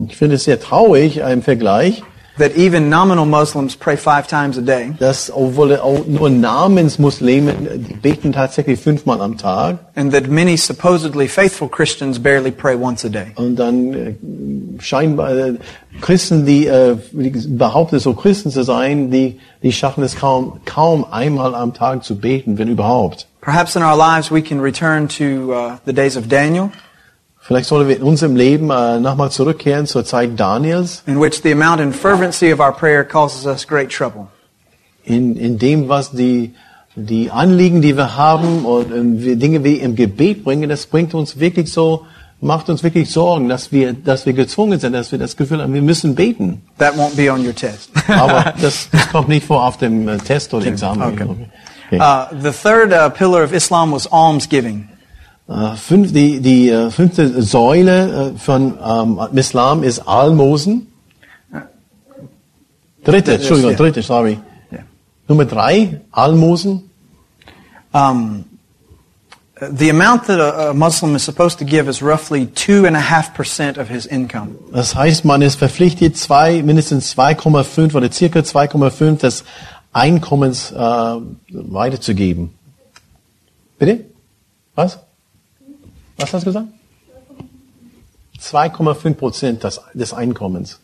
Ich finde es sehr traurig im Vergleich, that even nominal Muslims pray five times a day, dass obwohl auch nur Namensmuslimen die beten tatsächlich fünfmal am Tag and that many supposedly faithful Christians barely pray once a day. und dann äh, scheinbar äh, Christen, die, äh, die behaupten so Christen zu sein, die die schaffen es kaum kaum einmal am Tag zu beten, wenn überhaupt. Perhaps in our lives we can return to uh, the days of Daniel, Vielleicht sollen wir in unserem Leben äh, nochmal zurückkehren zur Zeit Daniels, in which the amount and fervency of our prayer causes us great trouble. in, in dem, was die, die Anliegen, die wir haben und ähm, Dinge wie im Gebet bringen, das bringt uns wirklich so, macht uns wirklich Sorgen, dass wir, dass wir gezwungen sind, dass wir das Gefühl haben, wir müssen beten. That won't be on your test. Aber das, das kommt nicht vor auf dem äh, Test oder Examen. Okay. Okay. Uh, the third uh, pillar of Islam was almsgiving. Äh, fünf, die, die äh, fünfte Säule äh, von ähm, Islam ist Almosen. Dritte, Entschuldigung, dritte, sorry. Nummer drei, Almosen. Um, the amount that a, a Muslim is supposed to give is roughly two and a half percent of his income. Das heißt, man ist verpflichtet, zwei, mindestens 2,5 oder circa 2,5 des Einkommens äh, weiterzugeben. Bitte? Was? Was hast du gesagt? 2,5 Prozent des, des Einkommens.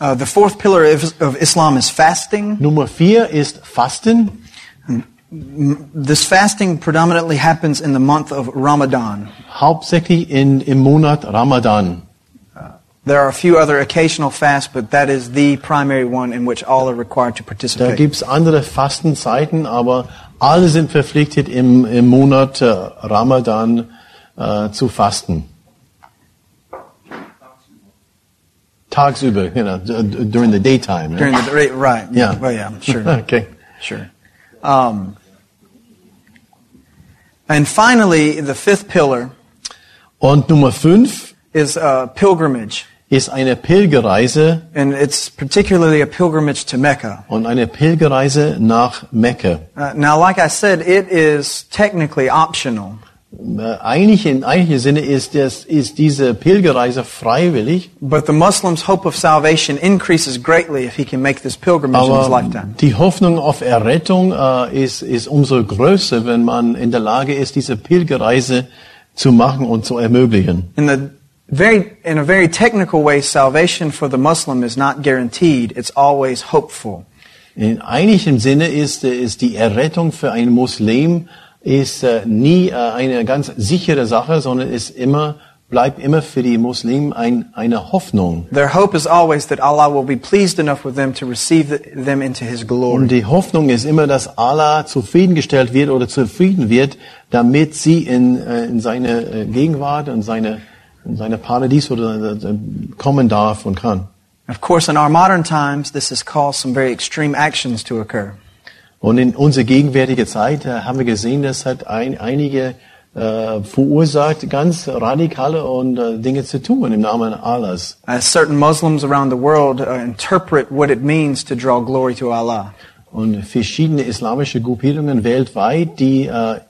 Uh, the fourth pillar of, of Islam is fasting. Nummer vier ist Fasten. This fasting predominantly happens in the month of Ramadan. Hauptsächlich in, im Monat Ramadan. There are a few other occasional fasts, but that is the primary one in which all are required to Da participate. gibt's andere Fastenzeiten, aber alle sind verpflichtet im, im Monat äh, Ramadan äh, zu fasten. Tagsüber, d- d- during the daytime. During the right, right? Yeah. Well, yeah, sure, okay. sure. Um, and finally, the fifth pillar Und Nummer fünf is uh, pilgrimage, ist eine Pilgerreise and it's particularly a pilgrimage to Mecca. und eine Pilgerreise nach Mekka. Uh, now, like I said, it is technically optional, Äh, Eigentlich in eigentlichem Sinne ist, das, ist diese Pilgerreise freiwillig, but the Muslim's hope of salvation increases greatly if he can make this pilgrimage in his aber lifetime. die Hoffnung auf Errettung äh, ist, ist umso größer, wenn man in der Lage ist, diese Pilgerreise zu machen und zu ermöglichen. In the very, in a very technical way, salvation for the Muslim is not guaranteed; it's always hopeful. In eigentlichem Sinne ist, äh, ist die Errettung für einen Muslim ist äh, nie äh, eine ganz sichere Sache, sondern ist immer bleibt immer für die Muslimen ein, eine Hoffnung. Their hope is always that Allah will be pleased enough with them to receive the, them into His Und glory. die Hoffnung ist immer, dass Allah zufriedengestellt wird oder zufrieden wird, damit sie in, in seine Gegenwart und seine, in seine Paradies oder kommen darf und kann. Of course, in our modern times, this has caused some very extreme actions to occur. Und in unserer gegenwärtigen Zeit äh, haben wir gesehen, das hat ein, einige äh, verursacht, ganz radikale und äh, Dinge zu tun im Namen Allahs. As certain Muslims around the world uh, interpret what it means to draw glory to Allah. Und verschiedene islamische Gruppierungen weltweit, die äh,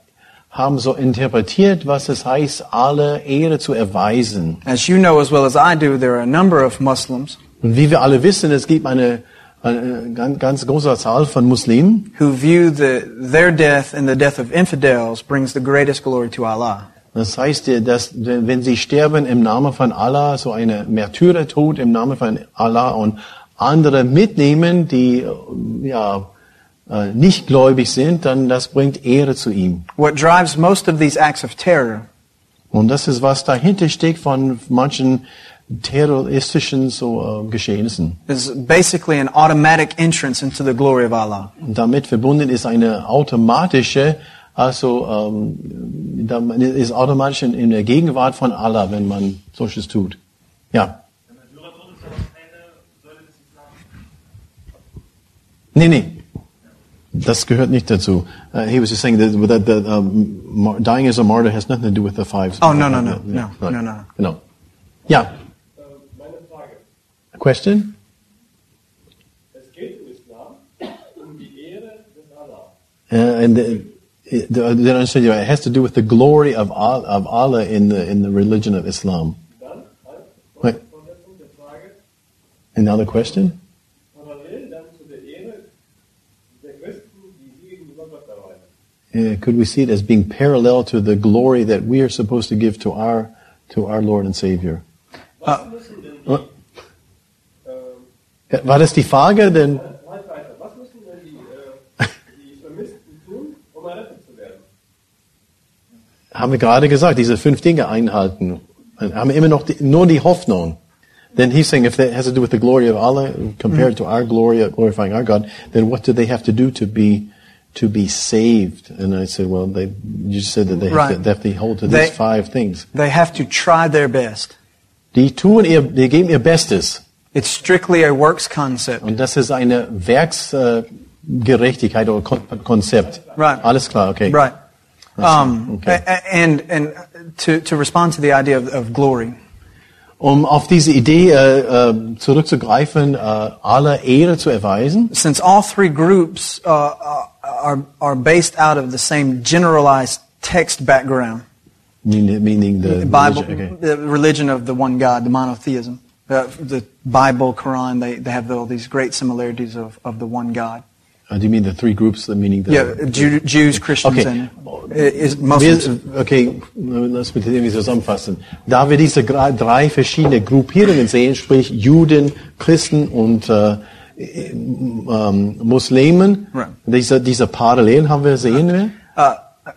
haben so interpretiert, was es heißt, alle Ehre zu erweisen. As you know as well as I do, there are a number of Muslims Und wie wir alle wissen, es gibt eine, eine ganz, ganz große Zahl von Muslimen, who view the, their death and the death of infidels brings the greatest glory to Allah. Das heißt, dass wenn sie sterben im Namen von Allah, so eine Märtyrertod im Namen von Allah und andere mitnehmen, die ja äh, nicht gläubig sind, dann das bringt Ehre zu ihm. What drives most of these acts of terror Und das ist was dahinter steckt von manchen terroristischen so äh, Geschehnissen. is basically an automatic entrance into the glory of Allah. Und damit verbunden ist eine automatische, also ähm, da- man ist automatisch in, in der Gegenwart von Allah, wenn man solches tut. Ja. Nee, nee. Das gehört nicht dazu. Uh, he was just saying that, that, that um, dying as a martyr has nothing to do with the five. Oh, no, no, no, no, no, no, no. Meine Frage. a question? Es geht im Islam um die Ehre des Allah. Uh, and the, the, the, understand it has to do with the glory of, Al- of Allah in the, in the religion of Islam. Wait, als Fortsetzung der Frage, another question? parallel dann zu der Ehre der Christen, die sie gegenüber Gott erweisen. Uh, could we see it as being parallel to the glory that we are supposed to give to our, to our Lord and Savior? Was müssen denn die, Uh, War das die Frage? Denn weit weiter, was müssen denn die, die Vermissten tun, errettet zu werden? haben wir gerade gesagt, diese fünf Dinge einhalten. Und haben immer noch die, nur die Hoffnung. Then he's saying if that has to do with the glory of Allah compared to our glory, glorifying our God, then what do they have to do to be to be saved? And I said, well, they you just said that they have, Right. to, they have to hold to They- these five things. They have to try their best. Die tun ihr, die geben ihr Bestes. It's strictly a works concept. Und das ist eine Werksgerechtigkeit oder Konzept. Right. Alles klar, okay. Right. Um, okay. And, and to, to respond to the idea of, of glory, Um auf diese Idee äh, äh, zurückzugreifen, äh, aller Ehre zu erweisen. since all three groups uh, uh, are, are based out of the same generalized text background, Meaning, meaning the, Bible, religion, okay. the religion of the one God, the monotheism, uh, the Bible, Quran, they, they have all these great similarities of, of the one God. Uh, do you mean the three groups? The meaning the Yeah, Jew, Jews, Christians, Okay. and is Muslims. Wir, okay, lass mich irgendwie zusammenfassen. Da wir diese drei verschiedene Gruppierungen sehen, sprich Juden, Christen und äh, ähm, Muslimen, Right. diese, diese Parallelen haben wir sehen wir. Uh,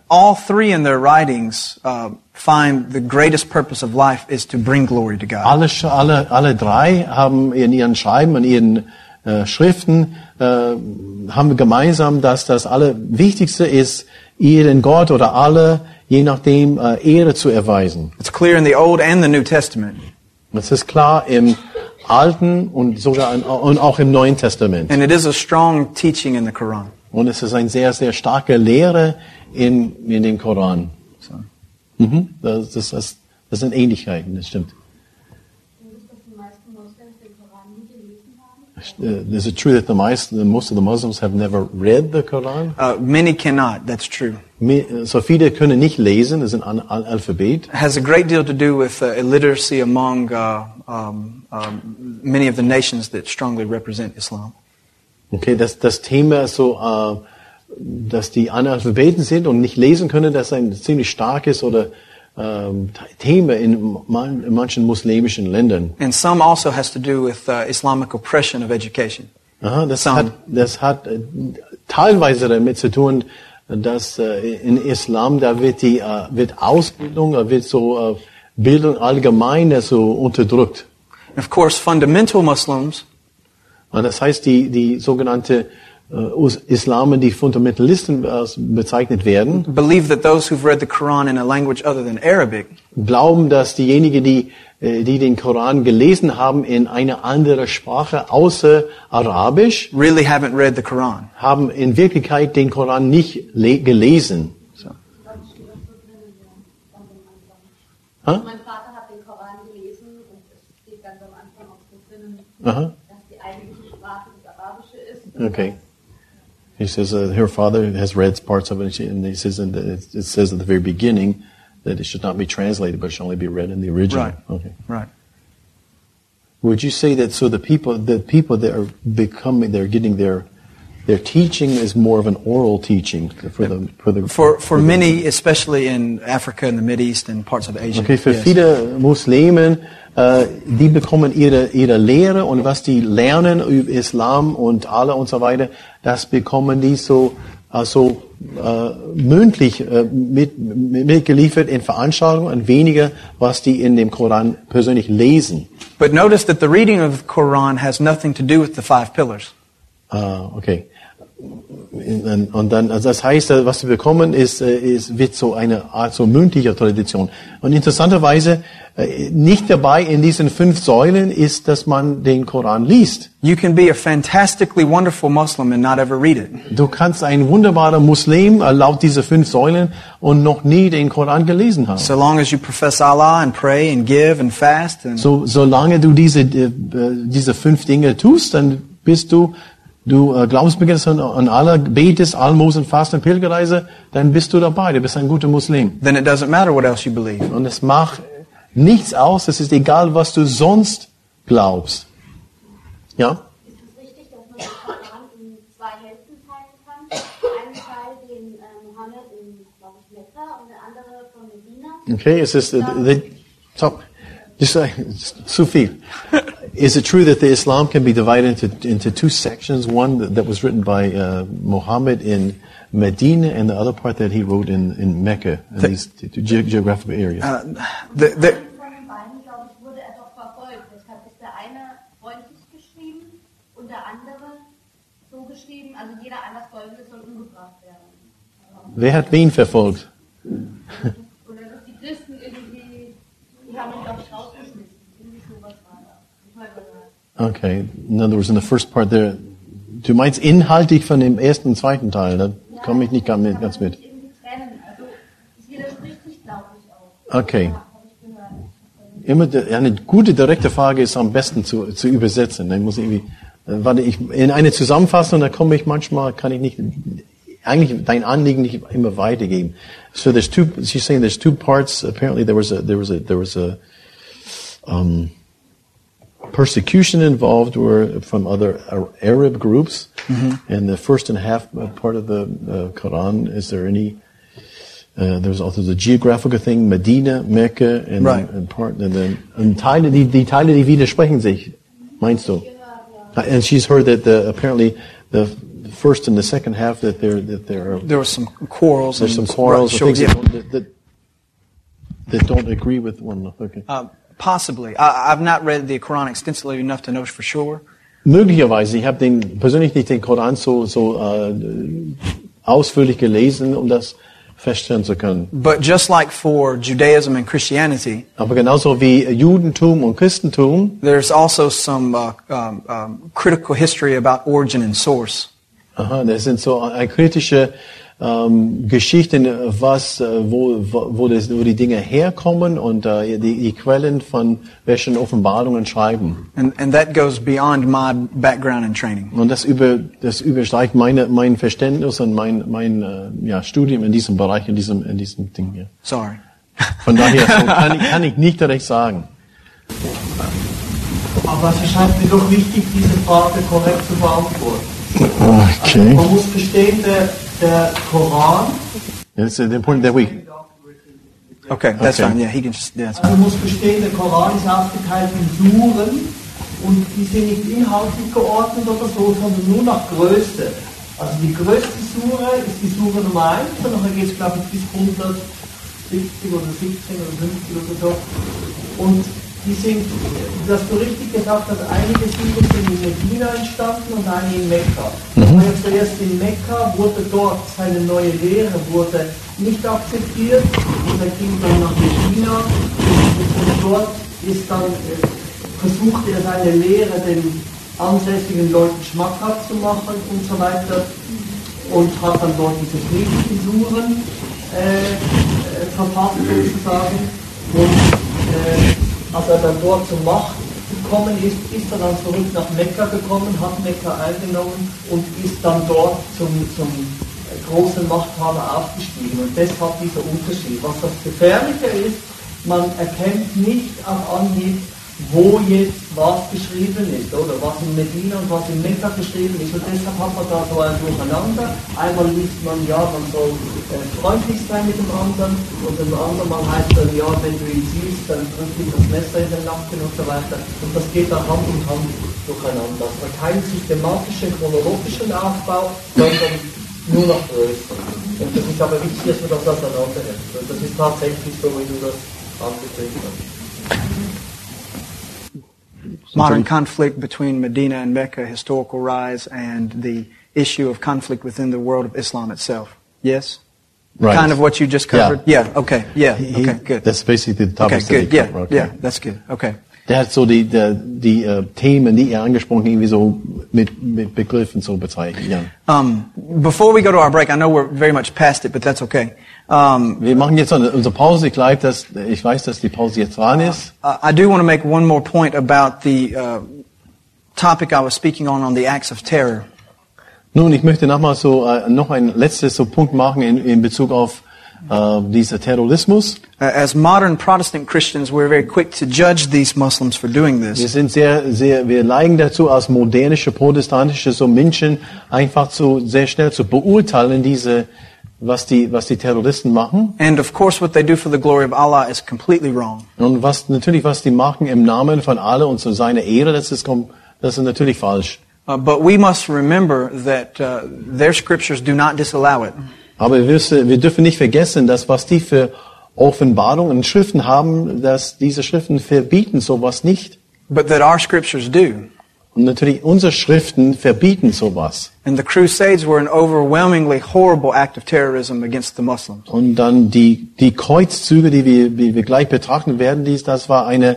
all three in their writings uh, find the greatest purpose of life is to bring glory to God. Alle, alle, alle drei haben in ihren Schreiben, in ihren äh, Schriften, äh, haben gemeinsam, dass das Allerwichtigste ist, ihren Gott oder alle, je nachdem, äh, Ehre zu erweisen. It's clear in the Old and the New Testament. Das ist klar im Alten und sogar in, und auch im Neuen Testament. And it is a strong teaching in the Quran. Und es ist eine sehr, sehr starke Lehre in, in dem Koran. So. Mhm. Das, das, das, das sind Ähnlichkeiten, das stimmt. dass die meisten Moslems den Koran nie gelesen haben? Is it true that the, most, the most of the Muslims have never read the Quran? Uh, many cannot, that's true. So viele können nicht lesen, das ist ein An- Alphabet. It has a great deal to do with uh, illiteracy among uh, um, um, many of the nations that strongly represent Islam. Okay, das, das Thema ist so, äh, dass die Analphabeten sind und nicht lesen können, das ist ein ziemlich starkes oder ähm, Thema in, man, in manchen muslimischen Ländern. And some also has to do with uh, Islamic oppression of education. Aha, das, Some. hat, das hat äh, teilweise damit zu tun, dass äh, in Islam da wird die äh, wird Ausbildung, da wird so äh, Bildung allgemein so unterdrückt. And of course, fundamental Muslims Und das heißt, die die sogenannte äh, Us- Islamen, die Fundamentalisten äh, bezeichnet werden, believe that those who've read the Quran in a language other than Arabic glauben, dass diejenigen, die äh, die den Koran gelesen haben in eine andere Sprache außer Arabisch, really haven't read the Quran. haben in Wirklichkeit den Koran nicht le gelesen. So. Hä? Mein Vater hat den Koran gelesen und es steht ganz am Anfang auch so drinnen, Aha. dass die eigentliche Sprache das Arabische ist. Okay. He says uh, her father has read parts of it, and she- and he says in the, it says at the very beginning that it should not be translated, but should only be read in the original. Right. Okay. Right. Would you say that so the people the people that are becoming they're getting their their teaching is more of an oral teaching for the for the For, for many, especially in Africa and the Mideast and parts of Asia. Okay, für yes. viele Muslimen, äh, die bekommen ihre, ihre Lehre und was die lernen über Islam und Allah und so weiter, das bekommen die so, also, äh, mündlich äh, mit, mitgeliefert in Veranstaltungen und weniger, was die in dem Koran persönlich lesen. But notice that the reading of the Quran has nothing to do with the five pillars. Ah, okay. Und dann, also das heißt, äh, was wir bekommen, ist, äh, ist, wird so eine Art so mündlicher Tradition. Und interessanterweise, äh, nicht dabei in diesen fünf Säulen ist, dass man den Koran liest. You can be a fantastically wonderful Muslim and not ever read it. Du kannst ein wunderbarer Muslim laut dieser fünf Säulen und noch nie den Koran gelesen haben. So long as you profess Allah and pray and give and fast and So, solange du diese, diese fünf Dinge tust, dann bist du, du äh, Glaubensbekenntnis an, an Allah, betest, Almosen, Fasten, Pilgerreise, dann bist du dabei, du bist ein guter Muslim. then it doesn't matter what else you believe. Und es macht nichts aus, es ist egal, was du sonst glaubst. Ja? Ist äh, Medina. Okay, es ist, äh. Just, uh, just zu viel. Is it true that the Islam can be divided into, into two sections? One that, that was written by uh, Muhammad in Medina and the other part that he wrote in, in Mecca, in these two ge- geographical areas. Uh, the, the, Von den beiden, glaube Okay, in other words, in the first part there, du meinst inhaltlich von dem ersten und zweiten Teil, da komme ich nicht ganz mit. Ganz mit. Also. Okay. Immer eine gute direkte Frage ist am besten zu, zu übersetzen. Dann muss ich irgendwie, äh, warte, ich in eine Zusammenfassung, da komme ich manchmal, kann ich nicht, eigentlich dein Anliegen nicht immer weitergeben. So there's two. She's saying there's two parts. Apparently there was a there was a there was a um, persecution involved were from other Arab groups. And the first and half part of the uh, Quran, is there any? Uh, there's also the geographical thing, Medina, Mecca, and, Right. and part, and then und Teile, die, die Teile, die widersprechen sich, meinst du? And she's heard that the, apparently the first and the second half that there that there are there was some quarrels. there's some quarrels right, things sure, that, yeah. don't, that, that that don't agree with one another. Okay. Uh, possibly. I, I've not read the Quran extensively enough to know for sure. Möglicherweise, ich habe den persönlich nicht den Koran so so äh, ausführlich gelesen, um das feststellen zu können. But just like for Judaism and Christianity, Aber genauso wie Judentum und Christentum, there's also some uh, um, um, critical history about origin and source. aha, das sind so eine kritische ähm, Geschichten, was, äh, wo, wo, wo, das, wo die Dinge herkommen und äh, die, die Quellen von welchen Offenbarungen schreiben. And, and that goes beyond my background and training. Und das, über, das übersteigt meine, mein Verständnis und mein, mein äh, ja, Studium in diesem Bereich, in diesem, in diesem Ding hier. Sorry. Von daher so kann, ich, kann ich nicht direkt sagen. Aber es erscheint mir doch wichtig, diese Frage korrekt zu beantworten. Okay. Man muss verstehen, der, Koran, It's important that we. Okay, that's Okay. fine. Yeah, he can just. Yeah, also muss verstehen, der Koran ist aufgeteilt in Suren und die sind nicht inhaltlich geordnet oder so, sondern nur nach Größe. Also die größte Sure ist die Sure Nummer 1 und nachher geht es glaube ich bis 170 oder 17 oder 50 oder so. Und die sind, du hast du richtig gesagt, dass einige Suren sind in Medina entstanden und einige in Mekka. Mhm. Zuerst in Mekka wurde dort seine neue Lehre wurde nicht akzeptiert und er ging dann nach Medina und dort ist dann, äh, versuchte er seine Lehre den ansässigen Leuten schmackhaft zu machen und so weiter und hat dann dort diese friedlichen Suren äh, äh, verfasst sozusagen und äh, als er dann dort zur Macht gekommen ist, ist er dann zurück nach Mekka gekommen, hat Mekka eingenommen und ist dann dort zum, zum großen Machthaber aufgestiegen und deshalb dieser Unterschied. Was das Gefährliche ist, man erkennt nicht auf Anhieb, wo jetzt was geschrieben ist, oder was in Medina und was in Mekka geschrieben ist. Und deshalb hat man da so ein Durcheinander. Einmal liest man, ja, man soll äh, freundlich sein mit dem anderen, und im anderen Mal heißt dann, ja, wenn du ihn siehst, dann drück ihm das Messer in den Nacken und so weiter. Und das geht dann Hand in Hand durcheinander. Also keinen systematischen, chronologischen Aufbau, sondern nur nach Größe. Und das ist aber wichtig, dass man das auseinanderhält. Und das ist tatsächlich so, wie du das angekündigt hast. Modern conflict between Medina and Mecca, historical rise, and the issue of conflict within the world of Islam itself. Yes? Right. Kind of what you just covered? Yeah, okay, yeah, He- okay, good. That's basically the topic Okay, topics that he good, yeah, covered. Okay. yeah, that's good, okay. Der hat so die, die, die äh, Themen, die er angesprochen irgendwie so mit, mit Begriffen so bezeichnet. Ja. Um, before we go to our break, I know we're very much past it, but that's okay. Um, Wir machen jetzt unsere Pause. Ich, glaub, dass, ich weiß, dass die Pause jetzt dran ist. Uh, I do want to make one more point about the uh, topic I was speaking on on the acts of terror. Nun, ich möchte nochmal so äh, noch ein letztes so Punkt machen in, in Bezug auf äh, dieser Terrorismus. Uh, as modern Protestant Christians, we're very quick to judge these Muslims for doing this. Wir sind sehr, sehr, wir neigen dazu, als modernische, protestantische so Menschen einfach zu sehr schnell zu beurteilen, diese, was die, was die Terroristen machen. And of course, what they do for the glory of Allah is completely wrong. Und was natürlich, was die machen im Namen von alle und zu seiner Ehre, das ist, das ist natürlich falsch. Uh, but we must remember that uh, their scriptures do not disallow it. Aber wir, wissen- wir dürfen nicht vergessen, dass was die für Offenbarungen und Schriften haben, dass diese Schriften verbieten sowas nicht. But that our scriptures do. Und natürlich unsere Schriften verbieten sowas. And the Crusades were an overwhelmingly horrible act of terrorism against the Muslims. Und dann die, die Kreuzzüge, die wir, die wir gleich betrachten werden, dies, das war eine,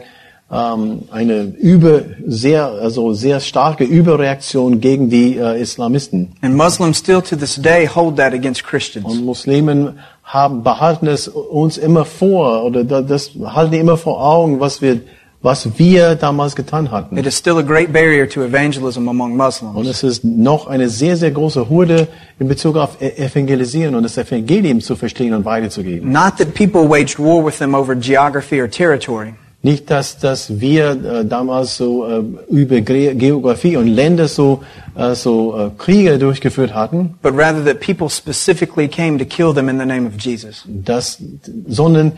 ähm, eine über, sehr, also sehr starke Überreaktion gegen die äh, Islamisten. And Muslims still to this day hold that against Christians. Und Muslimen haben, behalten es uns immer vor, oder da- das halten immer vor Augen, was wir, was wir damals getan hatten. It is still a great barrier to evangelism among Und Muslims. es ist noch eine sehr, sehr große Hürde in Bezug auf E- Evangelisieren und das Evangelium zu verstehen und weiterzugeben. Not that people waged war with them over geography or territory, Nicht, dass, dass wir äh, damals so äh, über Ge Geografie und Länder so, äh, so äh, Kriege durchgeführt hatten, but rather that people specifically came to kill them in the name of Jesus. dass, sondern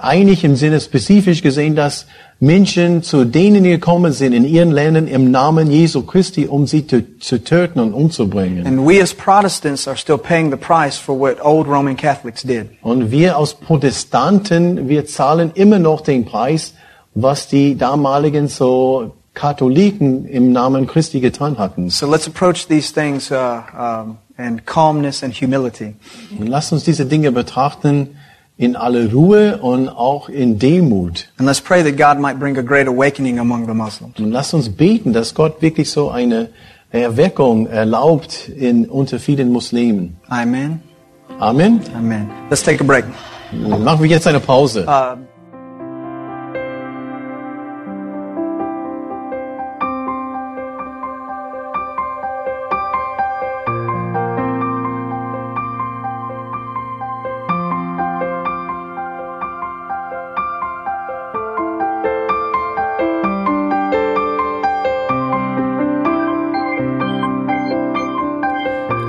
eigentlich im Sinne spezifisch gesehen, dass Menschen zu denen gekommen sind in ihren Ländern im Namen Jesu Christi, um sie zu, zu töten und umzubringen. And we as Protestants are still paying the price for what old Roman Catholics did. Und wir als Protestanten, wir zahlen immer noch den Preis, was die damaligen so Katholiken im Namen Christi getan hatten. So let's approach these things uh, um, in calmness and humility. Und lasst uns diese Dinge betrachten in aller Ruhe und auch in Demut. And let's pray that God might bring a great awakening among the Muslims. Und lasst uns beten, dass Gott wirklich so eine Erweckung erlaubt in, unter vielen Muslimen. Amen. Amen. Amen. Let's take a break. Machen wir jetzt eine Pause. Uh,